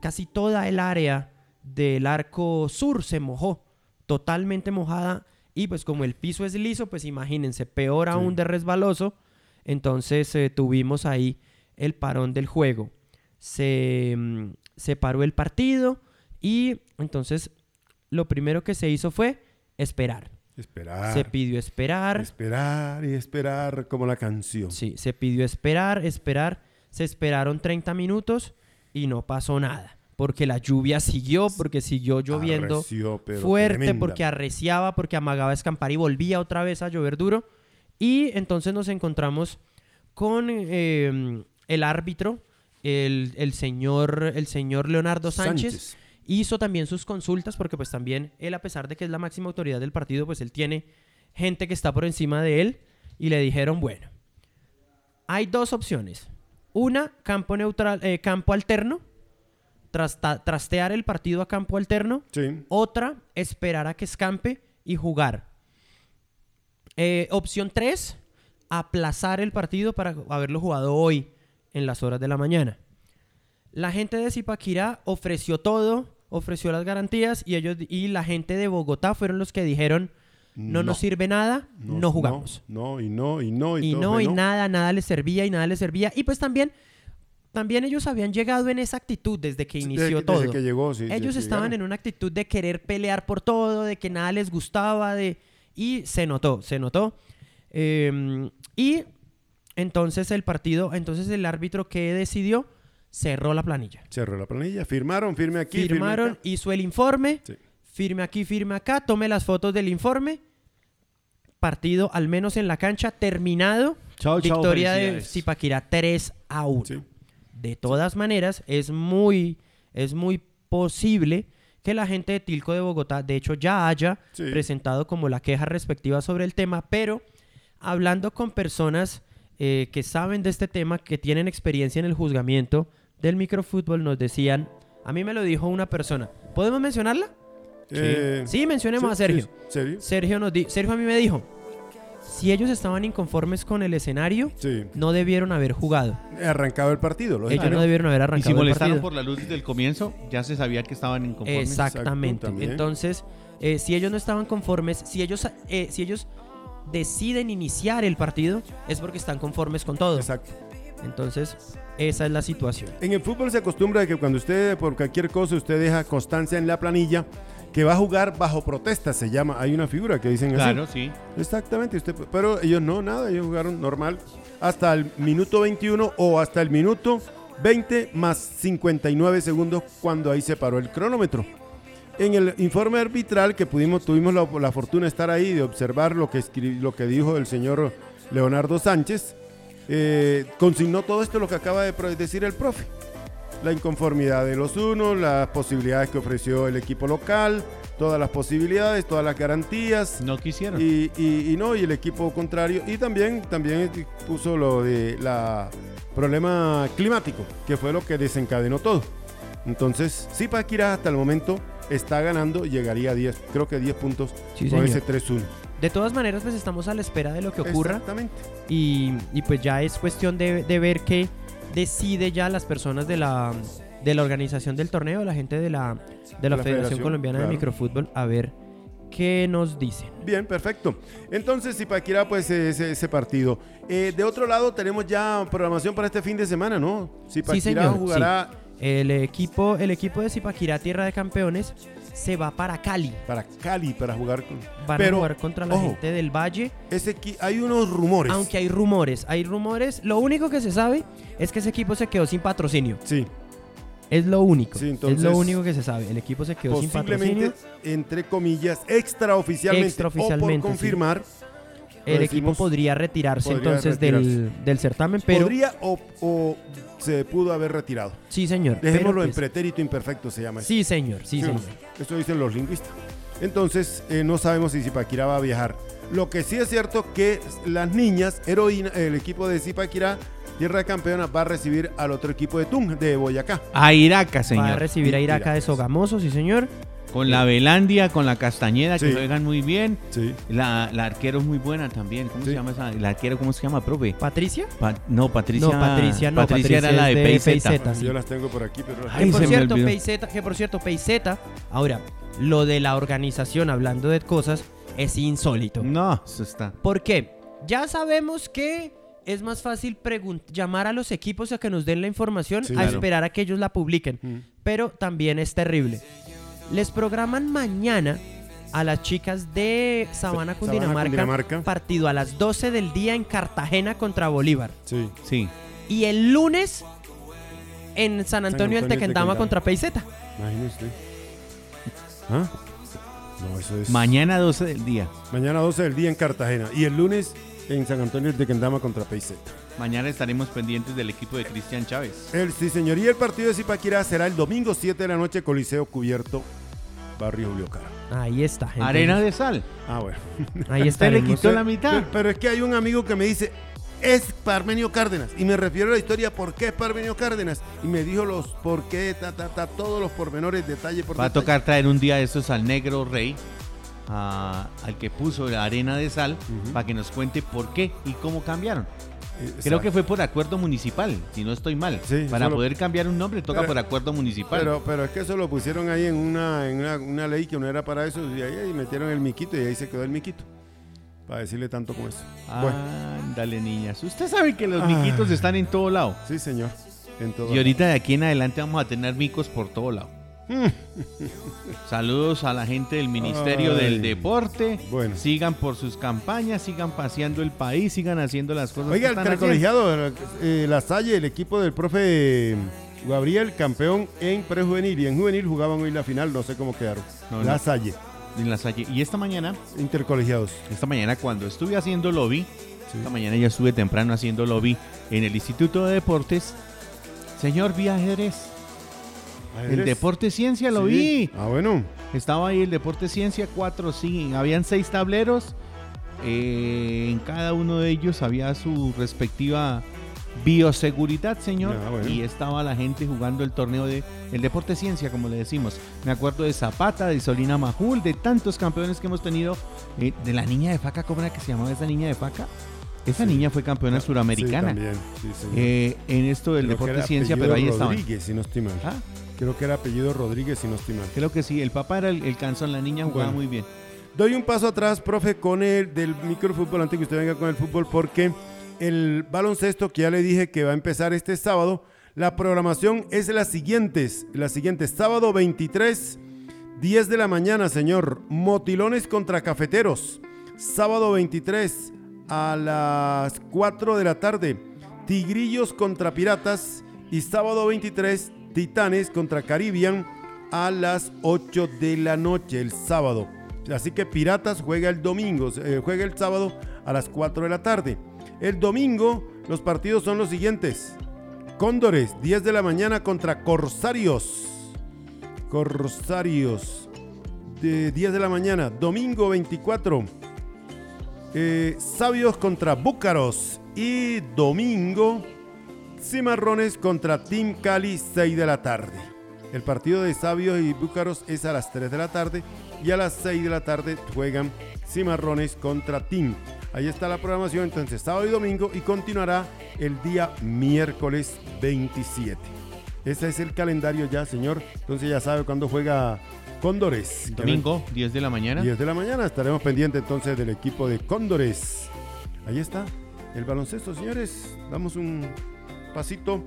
casi toda el área del arco sur, se mojó totalmente mojada y pues como el piso es liso, pues imagínense, peor aún de resbaloso. Entonces eh, tuvimos ahí el parón del juego. Se, mm, se paró el partido y entonces lo primero que se hizo fue esperar. Esperar. Se pidió esperar. Esperar y esperar como la canción. Sí, se pidió esperar, esperar. Se esperaron 30 minutos y no pasó nada. Porque la lluvia siguió, porque siguió lloviendo Arreció, fuerte, tremenda. porque arreciaba, porque amagaba a escampar y volvía otra vez a llover duro. Y entonces nos encontramos con eh, el árbitro, el, el señor, el señor Leonardo Sánchez. Sánchez. Hizo también sus consultas, porque pues también él, a pesar de que es la máxima autoridad del partido, pues él tiene gente que está por encima de él. Y le dijeron, bueno, hay dos opciones. Una, campo neutral, eh, campo alterno. trasta- trastear el partido a campo alterno. Sí. Otra, esperar a que escampe y jugar. Eh, opción 3, aplazar el partido para haberlo jugado hoy en las horas de la mañana. La gente de Zipaquirá ofreció todo, ofreció las garantías y ellos y la gente de Bogotá fueron los que dijeron no, nos sirve nada, no, jugamos. No, y no, y no, y, Y todo no, y nada, nada les servía y nada les servía. Y pues también, también ellos habían llegado en esa actitud desde que inició desde todo. que llegó, sí, Ellos estaban en una actitud de querer pelear por todo, de que nada les gustaba, de y se notó, se notó. Eh, y entonces el partido, entonces el árbitro que decidió cerró la planilla. Cerró la planilla, firmaron, firme aquí, firme Firmaron, acá. hizo el informe, Sí. firme aquí, firme acá, tome las fotos del informe. Partido, al menos en la cancha, terminado. Chao, chao, Victoria de. Zipaquirá 3 a 1. Sí. De todas maneras, es muy, es muy posible que la gente de Tilco de Bogotá, de hecho, ya haya Sí. presentado como la queja respectiva sobre el tema, pero hablando con personas eh, que saben de este tema, que tienen experiencia en el juzgamiento del microfútbol, nos decían, a mí me lo dijo una persona, ¿podemos mencionarla? Eh, Sí, mencionemos sí, a Sergio. sí, ¿Serio? Sergio, nos di- Sergio a mí me dijo, si ellos estaban inconformes con el escenario, Sí. no debieron haber jugado. Arrancado el partido, Ellos lógico. no debieron haber Y arrancado si el molestaron partido. por la luz desde el comienzo, ya se sabía que estaban inconformes. Exactamente. Entonces, eh, si ellos no estaban conformes, si ellos, eh, si ellos deciden iniciar el partido, es porque están conformes con todo. Exacto. Entonces, esa es la situación. En el fútbol se acostumbra a que cuando usted, por cualquier cosa, usted deja constancia en la planilla que va a jugar bajo protesta, se llama. Hay una figura que dicen así. Claro, sí. Exactamente, usted, pero ellos no, nada, ellos jugaron normal hasta el minuto 21 o hasta el minuto 20 más 59 segundos cuando ahí se paró el cronómetro. En el informe arbitral que pudimos, tuvimos la, la fortuna de estar ahí, de observar lo que, escri- lo que dijo el señor Leonardo Sánchez, eh, consignó todo esto lo que acaba de decir el profe. La inconformidad de los unos, las posibilidades que ofreció el equipo local, todas las posibilidades, todas las garantías. No quisieron. Y, y- y no, y el equipo contrario. Y también, también puso lo de la problema climático, que fue lo que desencadenó todo. Entonces, Zipaquirá hasta el momento está ganando, llegaría a 10, creo que 10 puntos Sí, con ese 3-1. De todas maneras, pues estamos a la espera de lo que ocurra. Exactamente. Y, y pues ya es cuestión de, de ver qué decide ya las personas de la, de la organización del torneo, la gente de la, de la, La Federación federación, Colombiana claro. de Microfútbol, a ver qué nos dicen. Bien, perfecto. Entonces, Zipaquirá, pues ese, ese partido. Eh, de otro lado, tenemos ya programación para este fin de semana, ¿no? Zipaquirá señor, jugará El equipo, el equipo de Zipaquirá Tierra de Campeones se va para Cali. para Cali para jugar con. Van Pero, a jugar contra la ojo, gente del Valle. Ese hay unos rumores. Aunque hay rumores, hay rumores. Lo único que se sabe es que ese equipo se quedó sin patrocinio. Sí, Es lo único. Sí, es lo único que se sabe. El equipo se quedó sin posiblemente, patrocinio. entre comillas, extraoficialmente, Extraoficialmente, o por sí. El equipo podría retirarse podría entonces retirarse. Del, del certamen, pero podría o, o se pudo haber retirado. sí, señor. Dejémoslo en pues, pretérito imperfecto, se llama. eso. Sí, señor. Sí, Sí, señor. Eso dicen los lingüistas. Entonces, eh, no sabemos si Zipaquirá va a viajar. Lo que sí es cierto que las niñas, heroína, el equipo de Zipaquirá, Tierra de Campeonas, va a recibir al otro equipo de Tunja, de Boyacá. A Iraca, Va a señor. recibir a Iraca de. Sogamoso, sí, señor. Con la Velandia, con la Castañeda, que Sí. juegan muy bien. Sí. La, la arquero es muy buena también. ¿Cómo Sí. se llama esa? La arquero, ¿cómo se llama, profe? ¿Patricia? Pa- no, Patricia. No, Patricia no, Patricia era Patricia la de de Peiseta. Yo las tengo por aquí, pero... Ay, que por cierto. Peiseta, que por cierto, Peiseta, ahora, lo de la organización, hablando de cosas, es insólito. No, eso está. ¿Por qué? Ya sabemos que es más fácil llamar a los equipos a que nos den la información Sí, a claro. esperar a que ellos la publiquen. Mm. Pero también es terrible. Les programan mañana a las chicas de Sabana, Sabana, Cundinamarca, Cundinamarca. partido a las 12 del día en Cartagena contra Bolívar. Sí. Sí. Y el lunes en San Antonio, del Antonio, Tequendama Tequendama. contra Peiseta. Imagínese. ¿Ah? No, eso es... Mañana 12 del día. Mañana 12 del día en Cartagena. Y el lunes en San Antonio de Quendama contra Peiseta. Mañana estaremos pendientes del equipo de Cristian Chávez. El sí, señor. Y el partido de Zipaquirá será el domingo 7 de la noche, Coliseo Cubierto, Barrio Julio Cara. Ahí está. entonces, Arena de sal. Ah, bueno. Ahí Usted le quitó la mitad. Pero, es que hay un amigo que me dice, es Parmenio Cárdenas. Y me refiero a la historia, ¿por qué es Parmenio Cárdenas? Y me dijo los por qué, ta, ta, ta, todos los pormenores, detalle por Va a tocar traer un día de estos al negro rey, a- al que puso la arena de sal, para que nos cuente por qué y cómo cambiaron. Eh, Creo que fue por acuerdo municipal, si no estoy mal. Sí, para poder cambiar un nombre toca Pero- por acuerdo municipal. Pero, pero es que eso lo pusieron ahí en una, en una, una ley que no era para eso, y ahí, metieron el miquito y ahí se quedó el miquito. Para decirle tanto como eso. Bueno, Ándale, niñas. Usted sabe que los Ah. miquitos están en todo lado. sí, señor. En todo. Y ahorita de aquí en adelante vamos a tener micos por todo lado. [LAUGHS] Saludos a la gente del Ministerio Ay. del Deporte. Bueno. Sigan por sus campañas, sigan paseando el país, sigan haciendo las cosas Oiga, que el están haciendo. colegiado, eh, La Salle, el equipo del profe Gabriel, campeón en prejuvenil y en juvenil jugaban hoy la final, no sé cómo quedaron. No, la. Salle, En la Salle. Y esta mañana, intercolegiados. esta mañana cuando estuve haciendo lobby, esta mañana ya estuve temprano haciendo lobby en el Instituto de Deportes. Señor, vi ajedrez. El. Deporte Ciencia lo Sí. vi. Ah, bueno. Estaba ahí el Deporte Ciencia 4, sí, habían seis tableros. eh, en cada uno de ellos había su respectiva bioseguridad, señor. Ah, bueno. Y estaba la gente jugando el torneo de el Deporte Ciencia, como le decimos. Me acuerdo de Zapata, de Solina Majul, de tantos campeones que hemos tenido. eh, de la niña de faca, ¿cómo era que se llamaba esa niña de faca? Esa Sí. niña fue campeona suramericana. Sí, también. Sí, señor. Eh, en esto del Creo Deporte Ciencia, pero ahí estaban. Rodríguez, si no estoy mal. Ah, Creo que era apellido Rodríguez, si no estoy mal. Creo que sí, el papá era el, el canzón, la niña jugaba Bueno. muy bien. Doy un paso atrás, profe, con el del microfútbol, antes que usted venga con el fútbol, porque el baloncesto, que ya le dije que va a empezar este sábado, la programación es la siguiente, la siguiente, sábado 23, 10 de la mañana, señor, Motilones contra Cafeteros, sábado 23 a las 4 de la tarde, Tigrillos contra Piratas y sábado 23, Titanes contra Caribbean a las 8 de la noche el sábado. Así que Piratas juega el domingo, eh, juega el sábado a las 4 de la tarde. El domingo los partidos son los siguientes. Cóndores, 10 de la mañana contra Corsarios. Corsarios, de 10 de la mañana. Domingo 24. eh, Sabios contra Búcaros. Y domingo, Cimarrones contra Team Cali, 6 de la tarde. El partido de Sabios y Búcaros es a las 3 de la tarde y a las 6 de la tarde juegan Cimarrones contra Team. Ahí está la programación entonces sábado y domingo y continuará el día miércoles 27. Ese es el calendario ya, señor. Entonces ya sabe cuándo juega Cóndores. Domingo, 10 de la mañana. 10 de la mañana estaremos pendientes entonces del equipo de Cóndores. Ahí está el baloncesto, señores. Damos un pasito.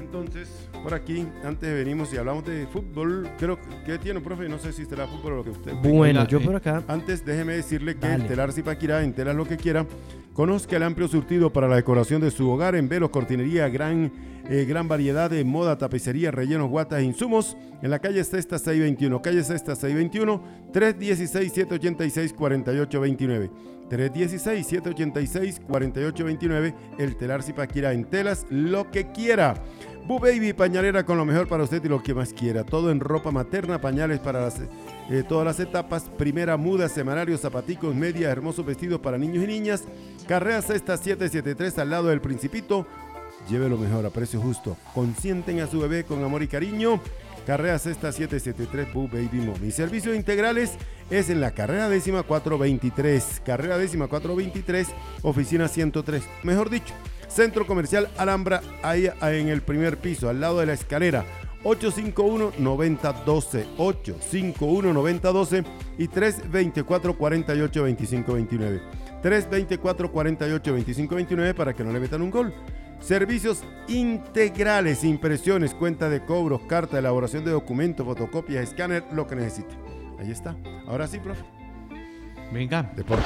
Entonces, por aquí, antes venimos y hablamos de fútbol. Creo que tiene, profe. No sé si será fútbol o lo que usted. Bueno, yo eh, por acá. Antes, déjeme decirle que Dale. Telar Zipaquirá, en Telas lo que quiera, conozca el amplio surtido para la decoración de su hogar en velos, cortinería, gran, eh, gran variedad de moda, tapicería, rellenos, guatas e insumos en la calle Sexta 621, calle Sexta 621, 316-786-4829. 316-786-4829, el Telar Zipaquirá en Telas, lo que quiera. Boo Baby, pañalera con lo mejor para usted y lo que más quiera. Todo en ropa materna, pañales para eh, todas las etapas. Primera muda, semanarios, zapaticos, media, hermosos vestidos para niños y niñas. Carrera Sexta 773 al lado del Principito. Lleve lo mejor a precio justo. Consienten a su bebé con amor y cariño. Carrera Sexta 773 Boo Baby Mommy. Servicios integrales es en la carrera décima 423. Carrera décima 423, oficina 103. Mejor dicho, Centro Comercial Alhambra, ahí en el primer piso, al lado de la escalera. 851-9012, 851-9012 y 324-48-2529. 324-48-2529 para que no le metan un gol. Servicios integrales, impresiones, cuenta de cobros, carta, elaboración de documentos, fotocopias, escáner, lo que necesite. Ahí está. Ahora sí, profe. Venga. Deporte.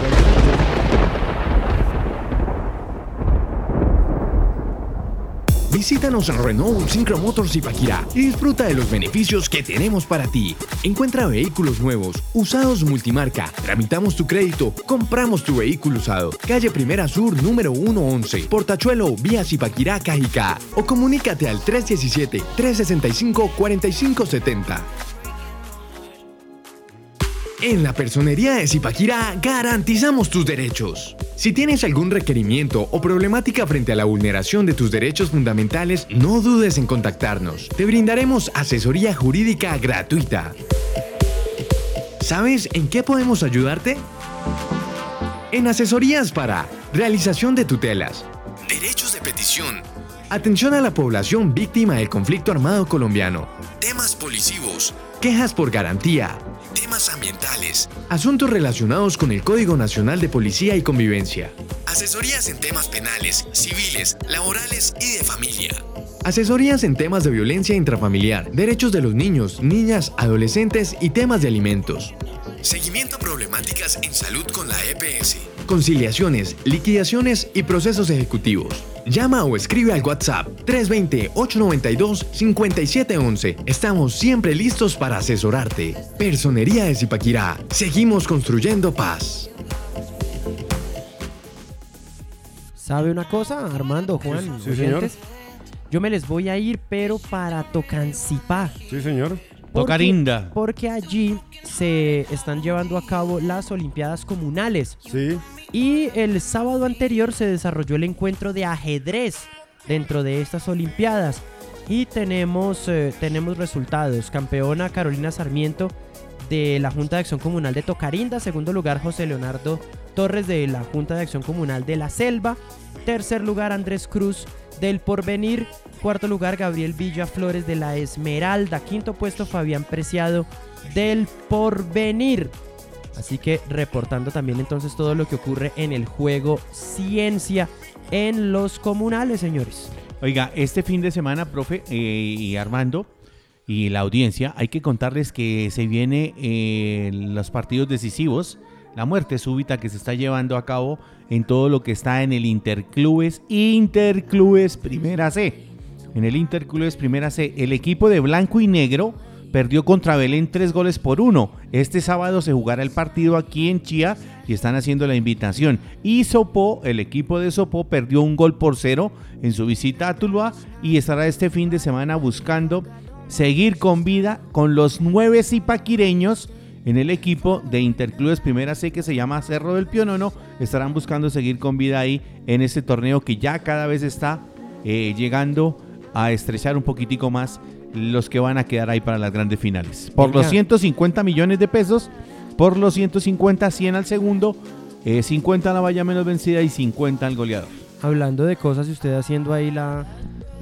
Visítanos en Renault Syncro Motors Ipaquirá y disfruta de los beneficios que tenemos para ti. Encuentra vehículos nuevos, usados multimarca, tramitamos tu crédito, compramos tu vehículo usado. Calle Primera Sur número 111, Portachuelo, vía Zipaquirá, Cajicá. O comunícate al 317-365-4570. En la personería de Zipaquirá garantizamos tus derechos. Si tienes algún requerimiento o problemática frente a la vulneración de tus derechos fundamentales, no dudes en contactarnos. Te brindaremos asesoría jurídica gratuita. ¿Sabes en qué podemos ayudarte? En asesorías para realización de tutelas, derechos de petición, atención a la población víctima del conflicto armado colombiano, temas policivos, quejas por garantía, temas ambientales, asuntos relacionados con el Código Nacional de Policía y Convivencia, asesorías en temas penales, civiles, laborales y de familia. Asesorías en temas de violencia intrafamiliar, derechos de los niños, niñas, adolescentes y temas de alimentos. Seguimiento a problemáticas en salud con la EPS. Conciliaciones, liquidaciones y procesos ejecutivos. Llama o escribe al WhatsApp 320-892-5711. Estamos siempre listos para asesorarte. Personería de Zipaquirá. Seguimos construyendo paz. ¿Sabe una cosa, Armando, Juan? Sí, sí, señor. Yo me les voy a ir, pero para Tocancipá. Sí, señor. Tocarinda. Porque allí se están llevando a cabo las Olimpiadas Comunales. Sí. Y el sábado anterior se desarrolló el encuentro de ajedrez dentro de estas Olimpiadas. Y tenemos, eh, tenemos resultados. Campeona Carolina Sarmiento de la Junta de Acción Comunal de Tocarinda. Segundo lugar José Leonardo Torres de la Junta de Acción Comunal de La Selva. Tercer lugar Andrés Cruz del Porvenir. Cuarto lugar Gabriel Villa Flores de La Esmeralda. Quinto puesto Fabián Preciado del Porvenir. Así que reportando también entonces todo lo que ocurre en el juego Ciencia en los comunales, señores. Oiga, este fin de semana, profe eh, y Armando y la audiencia, hay que contarles que se viene eh, los partidos decisivos, la muerte súbita que se está llevando a cabo en todo lo que está en el Interclubes, Interclubes Primera C. En el Interclubes Primera C, el equipo de blanco y negro perdió contra Belén tres goles por uno. Este sábado se jugará el partido aquí en Chía y están haciendo la invitación. Y Sopó, el equipo de Sopó, perdió un gol por cero en su visita a Tuluá y estará este fin de semana buscando seguir con vida con los nueve zipaquireños en el equipo de Interclubes Primera C que se llama Cerro del Pionono. Estarán buscando seguir con vida ahí en este torneo que ya cada vez está eh, llegando a estrechar un poquitico más los que van a quedar ahí para las grandes finales. Por los 150 millones de pesos, por los 150, 100 al segundo, eh, 50 a la valla menos vencida y 50 al goleador. Hablando de cosas y usted haciendo ahí la,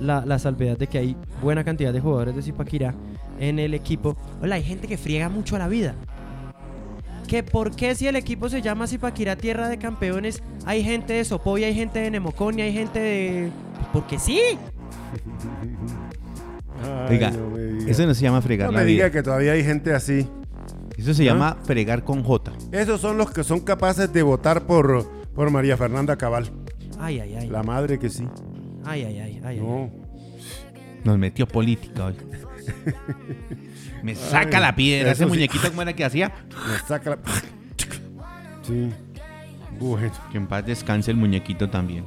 la, la salvedad de que hay buena cantidad de jugadores de Zipaquirá en el equipo. Hola, hay gente que friega mucho a la vida. Que por qué si el equipo se llama Zipaquirá Tierra de Campeones, hay gente de Sopoy, hay gente de Nemoconia, hay gente de... Porque sí. Ay, Oiga, no. Eso no se llama fregar No la me vida. diga que todavía hay gente así. Eso se ¿Ah? llama fregar con J. Esos son los que son capaces de votar por, por María Fernanda Cabal. Ay, ay, ay. La madre que sí. Ay, ay, ay, ay. ay. No. Nos metió política hoy. [LAUGHS] Me saca Ay, la piedra. Ese sí. muñequito, ¿cómo era que hacía? Me saca la... Sí. Bueno. Que en paz descanse el muñequito también.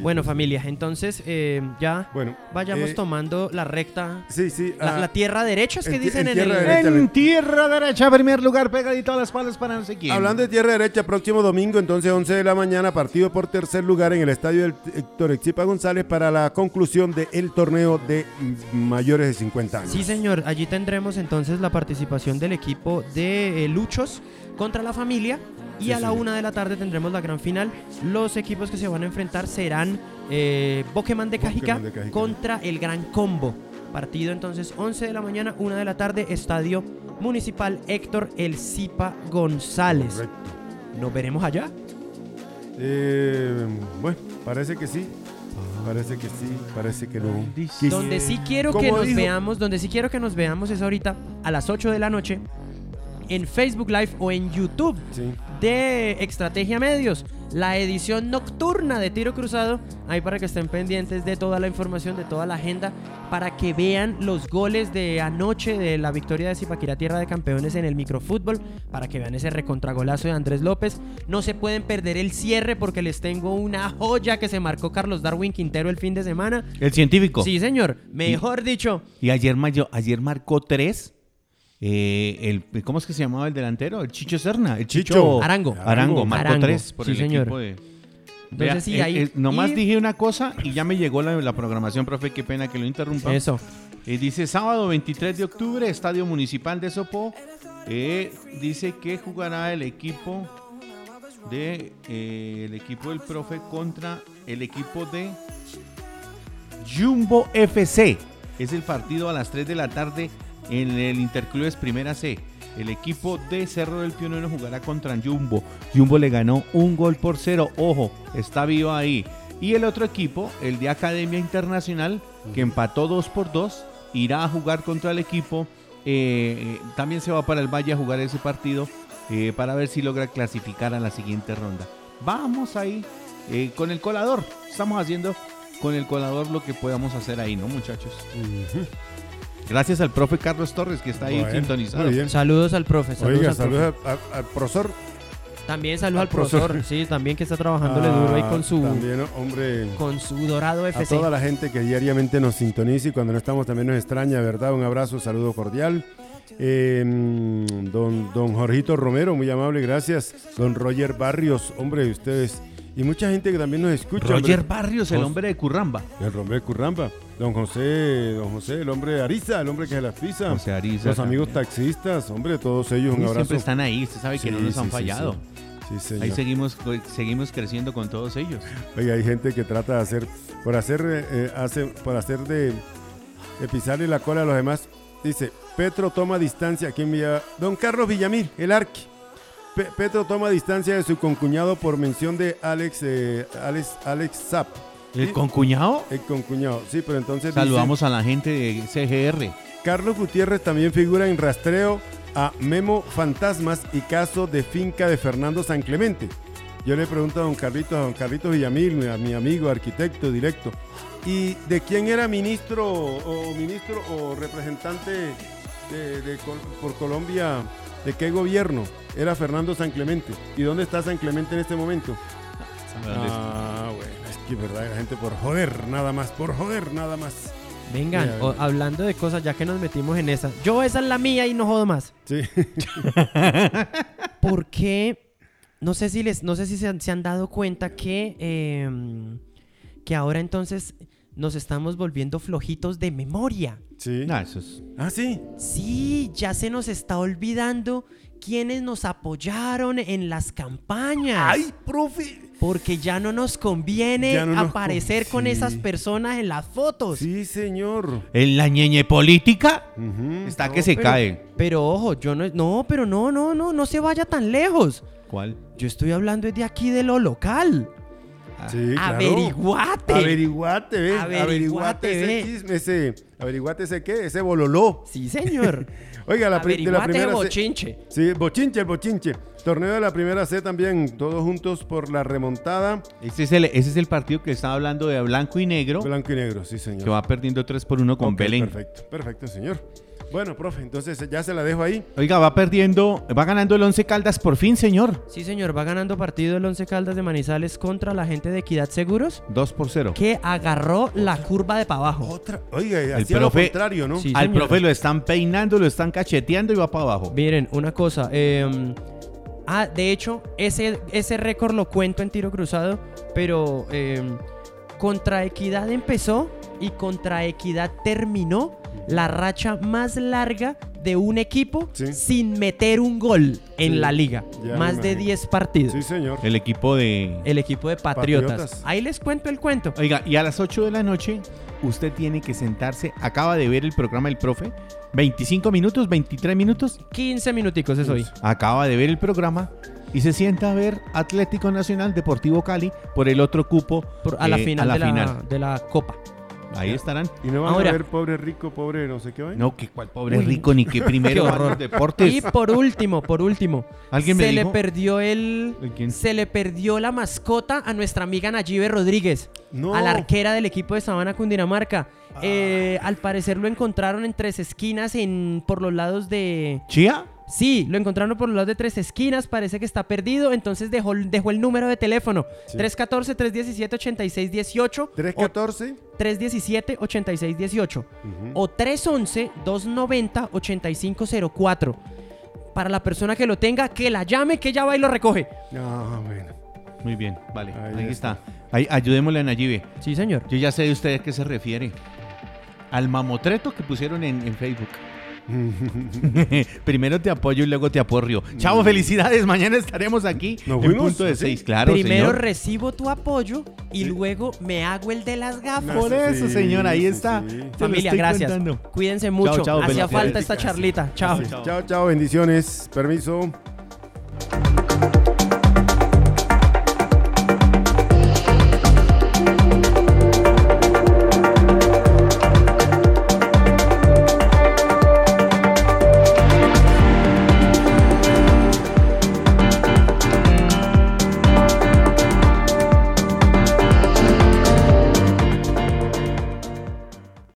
Bueno, familia, entonces eh, ya Bueno. vayamos eh, tomando la recta. Sí, sí. La, ah, la tierra derecha es que en dicen en en, el... tierra derecha. En tierra derecha, primer lugar, pegadito a las palas para no sé quién. Hablando de tierra derecha, próximo domingo, entonces 11 de la mañana, partido por tercer lugar en el estadio del Héctor Exipa González para la conclusión del torneo de mayores de 50 años. Sí, señor. Allí tendremos entonces la participación del equipo de eh, Luchos contra la familia. Y Sí, a la una de la tarde tendremos la gran final. Los equipos que se van a enfrentar serán eh, Pokémon de Cajica contra el Gran Combo. Partido entonces 11 de la mañana, 1 de la tarde, Estadio Municipal Héctor El Zipa González. Correcto. Nos veremos allá. Eh, bueno, parece que sí. Parece que sí, parece que no. Donde sí quiero ¿Cómo que nos dijo? veamos, donde sí quiero que nos veamos es ahorita a las 8 de la noche en Facebook Live o en YouTube Sí. De Estrategia Medios, la edición nocturna de Tiro Cruzado, ahí para que estén pendientes de toda la información, de toda la agenda, para que vean los goles de anoche de la victoria de Zipaquirá Tierra de Campeones en el microfútbol, para que vean ese recontragolazo de Andrés López. No se pueden perder el cierre porque les tengo una joya que se marcó Carlos Darwin Quintero el fin de semana. El científico. Sí, señor. Mejor dicho, Y ayer, mayo- ayer marcó tres. Eh, el, ¿Cómo es que se llamaba el delantero? El Chicho Serna. El Chicho, Chicho. Arango. Arango, marcó Arango. tres por Sí, el señor. equipo de... Entonces, Vea, sí, eh, ahí- eh, nomás y- dije una cosa y ya me llegó la, la programación, profe. Qué pena que lo interrumpa. Eso. Eh, dice sábado 23 de octubre, Estadio Municipal de Sopó. Eh, dice que jugará el equipo de eh, el equipo del profe contra el equipo de Jumbo FC. Es el partido a las 3 de la tarde en el Interclubes Primera C. El equipo de Cerro del Pionero jugará contra Jumbo. Jumbo le ganó un gol por cero. Ojo, está vivo ahí. Y el otro equipo, el de Academia Internacional, que empató 2 por 2, irá a jugar contra el equipo. eh, eh, también se va para el Valle a jugar ese partido eh, para ver si logra clasificar a la siguiente ronda. Vamos ahí eh, con el colador. Estamos haciendo con el colador lo que podamos hacer ahí, ¿no, muchachos? Gracias al profe Carlos Torres que está ahí Bueno, sintonizado. muy bien. Saludos al profe. Saludos Oiga, al profe. saludos al, al- al profesor. También saludos al al profesor. profesor. Sí, también que está trabajándole duro ahí Ah, con su, También, hombre. con su dorado A FC. toda la gente que diariamente nos sintoniza y cuando no estamos también nos extraña, ¿verdad? Un abrazo, saludo cordial. Eh, mm, don, don Jorgito Romero, muy amable, gracias. Don Roger Barrios, hombre, ustedes. Y mucha gente que también nos escucha. Roger hombre. Barrios, el hombre de Curramba. El hombre de Curramba. Don José, don José, el hombre de Ariza, el hombre que se las pisa. José Ariza Los amigos también. taxistas, hombre, todos ellos, un Sí, abrazo. Siempre están ahí, usted sabe que no nos sí, han fallado. sí. Sí, señor. Ahí seguimos, seguimos creciendo con todos ellos. Oiga, hay gente que trata de hacer, por hacer, eh, hace, por hacer de, de pisarle la cola a los demás. Dice, Petro toma distancia. ¿Quién me llama? Don Carlos Villamil, el arqui. Pe- Petro toma distancia de su concuñado por mención de Alex, eh, Alex, Alex Zapp. ¿El Sí, concuñado? El concuñado, sí, pero entonces dice, Saludamos a la gente de CGR. Carlos Gutiérrez también figura en rastreo a Memo Fantasmas y caso de finca de Fernando San Clemente. Yo le pregunto a don Carlitos, a don Carlitos Villamil, mi- a mi amigo, arquitecto directo, ¿y de quién era ministro o ministro o representante de- de Col- por Colombia? ¿De qué gobierno? Era Fernando San Clemente. ¿Y dónde está San Clemente en este momento? Ah, bueno, es que verdad, la gente por joder, nada más, por joder, nada más. Vengan, Mira, o- venga. hablando de cosas, ya que nos metimos en esa. Yo esa es la mía y no jodo más. Sí. [LAUGHS] ¿Por qué? No sé si les, no sé si se han, se han dado cuenta que, eh, que ahora entonces nos estamos volviendo flojitos de memoria. Sí. No, eso es- Ah, sí. Sí, ya se nos está olvidando quienes nos apoyaron en las campañas. Ay, profe. Porque ya no nos conviene Ya no nos aparecer con- con esas personas en las fotos. Sí, señor. En la ñeñe política está No, que se pero- cae. Pero ojo, yo no, no, pero no, no, no, no se vaya tan lejos. ¿Cuál? Yo estoy hablando de aquí de lo local. Sí, claro. Averiguate. Averiguate, ve. Averiguate, Averiguate ese chisme, ese. Averiguate ese qué, ese bololó. Sí, señor. [LAUGHS] Oiga, la de la primera C- bochinche. Sí, bochinche, el bochinche. Torneo de la primera C también, todos juntos por la remontada. Ese es, el, ese es el partido que estaba hablando de blanco y negro, Blanco y negro, sí, señor. que va perdiendo 3 por 1 con Belén. Perfecto, perfecto, señor. Bueno, profe, entonces ya se la dejo ahí. Oiga, va perdiendo, va ganando el 11 Caldas por fin, señor. Sí, señor, va ganando partido el Once Caldas de Manizales contra la gente de Equidad Seguros 2 por 0. que agarró la curva de para abajo. Otra. Oiga, El hacía lo profe- contrario, ¿no? Sí. Al señor. profe lo están peinando, lo están cacheteando y va para abajo. Miren, una cosa. eh, ah, de hecho, ese, ese récord lo cuento en tiro cruzado, pero eh, contra Equidad empezó y contra Equidad terminó la racha más larga de un equipo Sí. sin meter un gol en Sí, la liga. ya Más de imagino. 10 partidos. Sí, señor. El equipo de... El equipo de Patriotas. Patriotas. Ahí les cuento el cuento. Oiga, y a las 8 de la noche usted tiene que sentarse, acaba de ver el programa del profe, 25 minutos, 23 minutos, 15 minuticos es hoy. acaba de ver el programa y se sienta a ver Atlético Nacional Deportivo Cali por el otro cupo Por- a la eh, final, a la de, la, final. de la Copa. Ahí estarán. Y no van Ahora- a ver pobre rico, pobre no sé qué vaina. No, que cuál pobre Uy. rico ni que [LAUGHS] primero horror. deportes. Y por último, por último, ¿Alguien me se le perdió el ¿El quién? se le perdió la mascota a nuestra amiga Nayibe Rodríguez, No. a la arquera del equipo de Sabana Cundinamarca. Eh, al parecer lo encontraron en tres esquinas en por los lados de ¿Chía? Sí, lo encontraron por los lados de tres esquinas, parece que está perdido, entonces dejó, dejó el número de teléfono. Sí. 314-317-8618 o 314. 317-8618 Ujú. o 311-290-8504. Para la persona que lo tenga, que la llame, que ella va y lo recoge. Ah, bueno. Muy bien, vale, Ahí ahí, está. está. Ahí, ayudémosle a Nayibe. Sí, señor. Yo ya sé de usted a qué se refiere. Al mamotreto que pusieron en, en Facebook. [LAUGHS] Primero te apoyo y luego te aporrio. Chavo, felicidades. Mañana estaremos aquí ¿Nos en fuimos? punto de seis. Claro, Primero señor. recibo tu apoyo y luego me hago el de las gafas. Por eso, Sí, señor, ahí está. Familia, gracias. contando. Cuídense mucho. chao, Hacía falta esta charlita. Chao. Chao, chao, bendiciones. Permiso.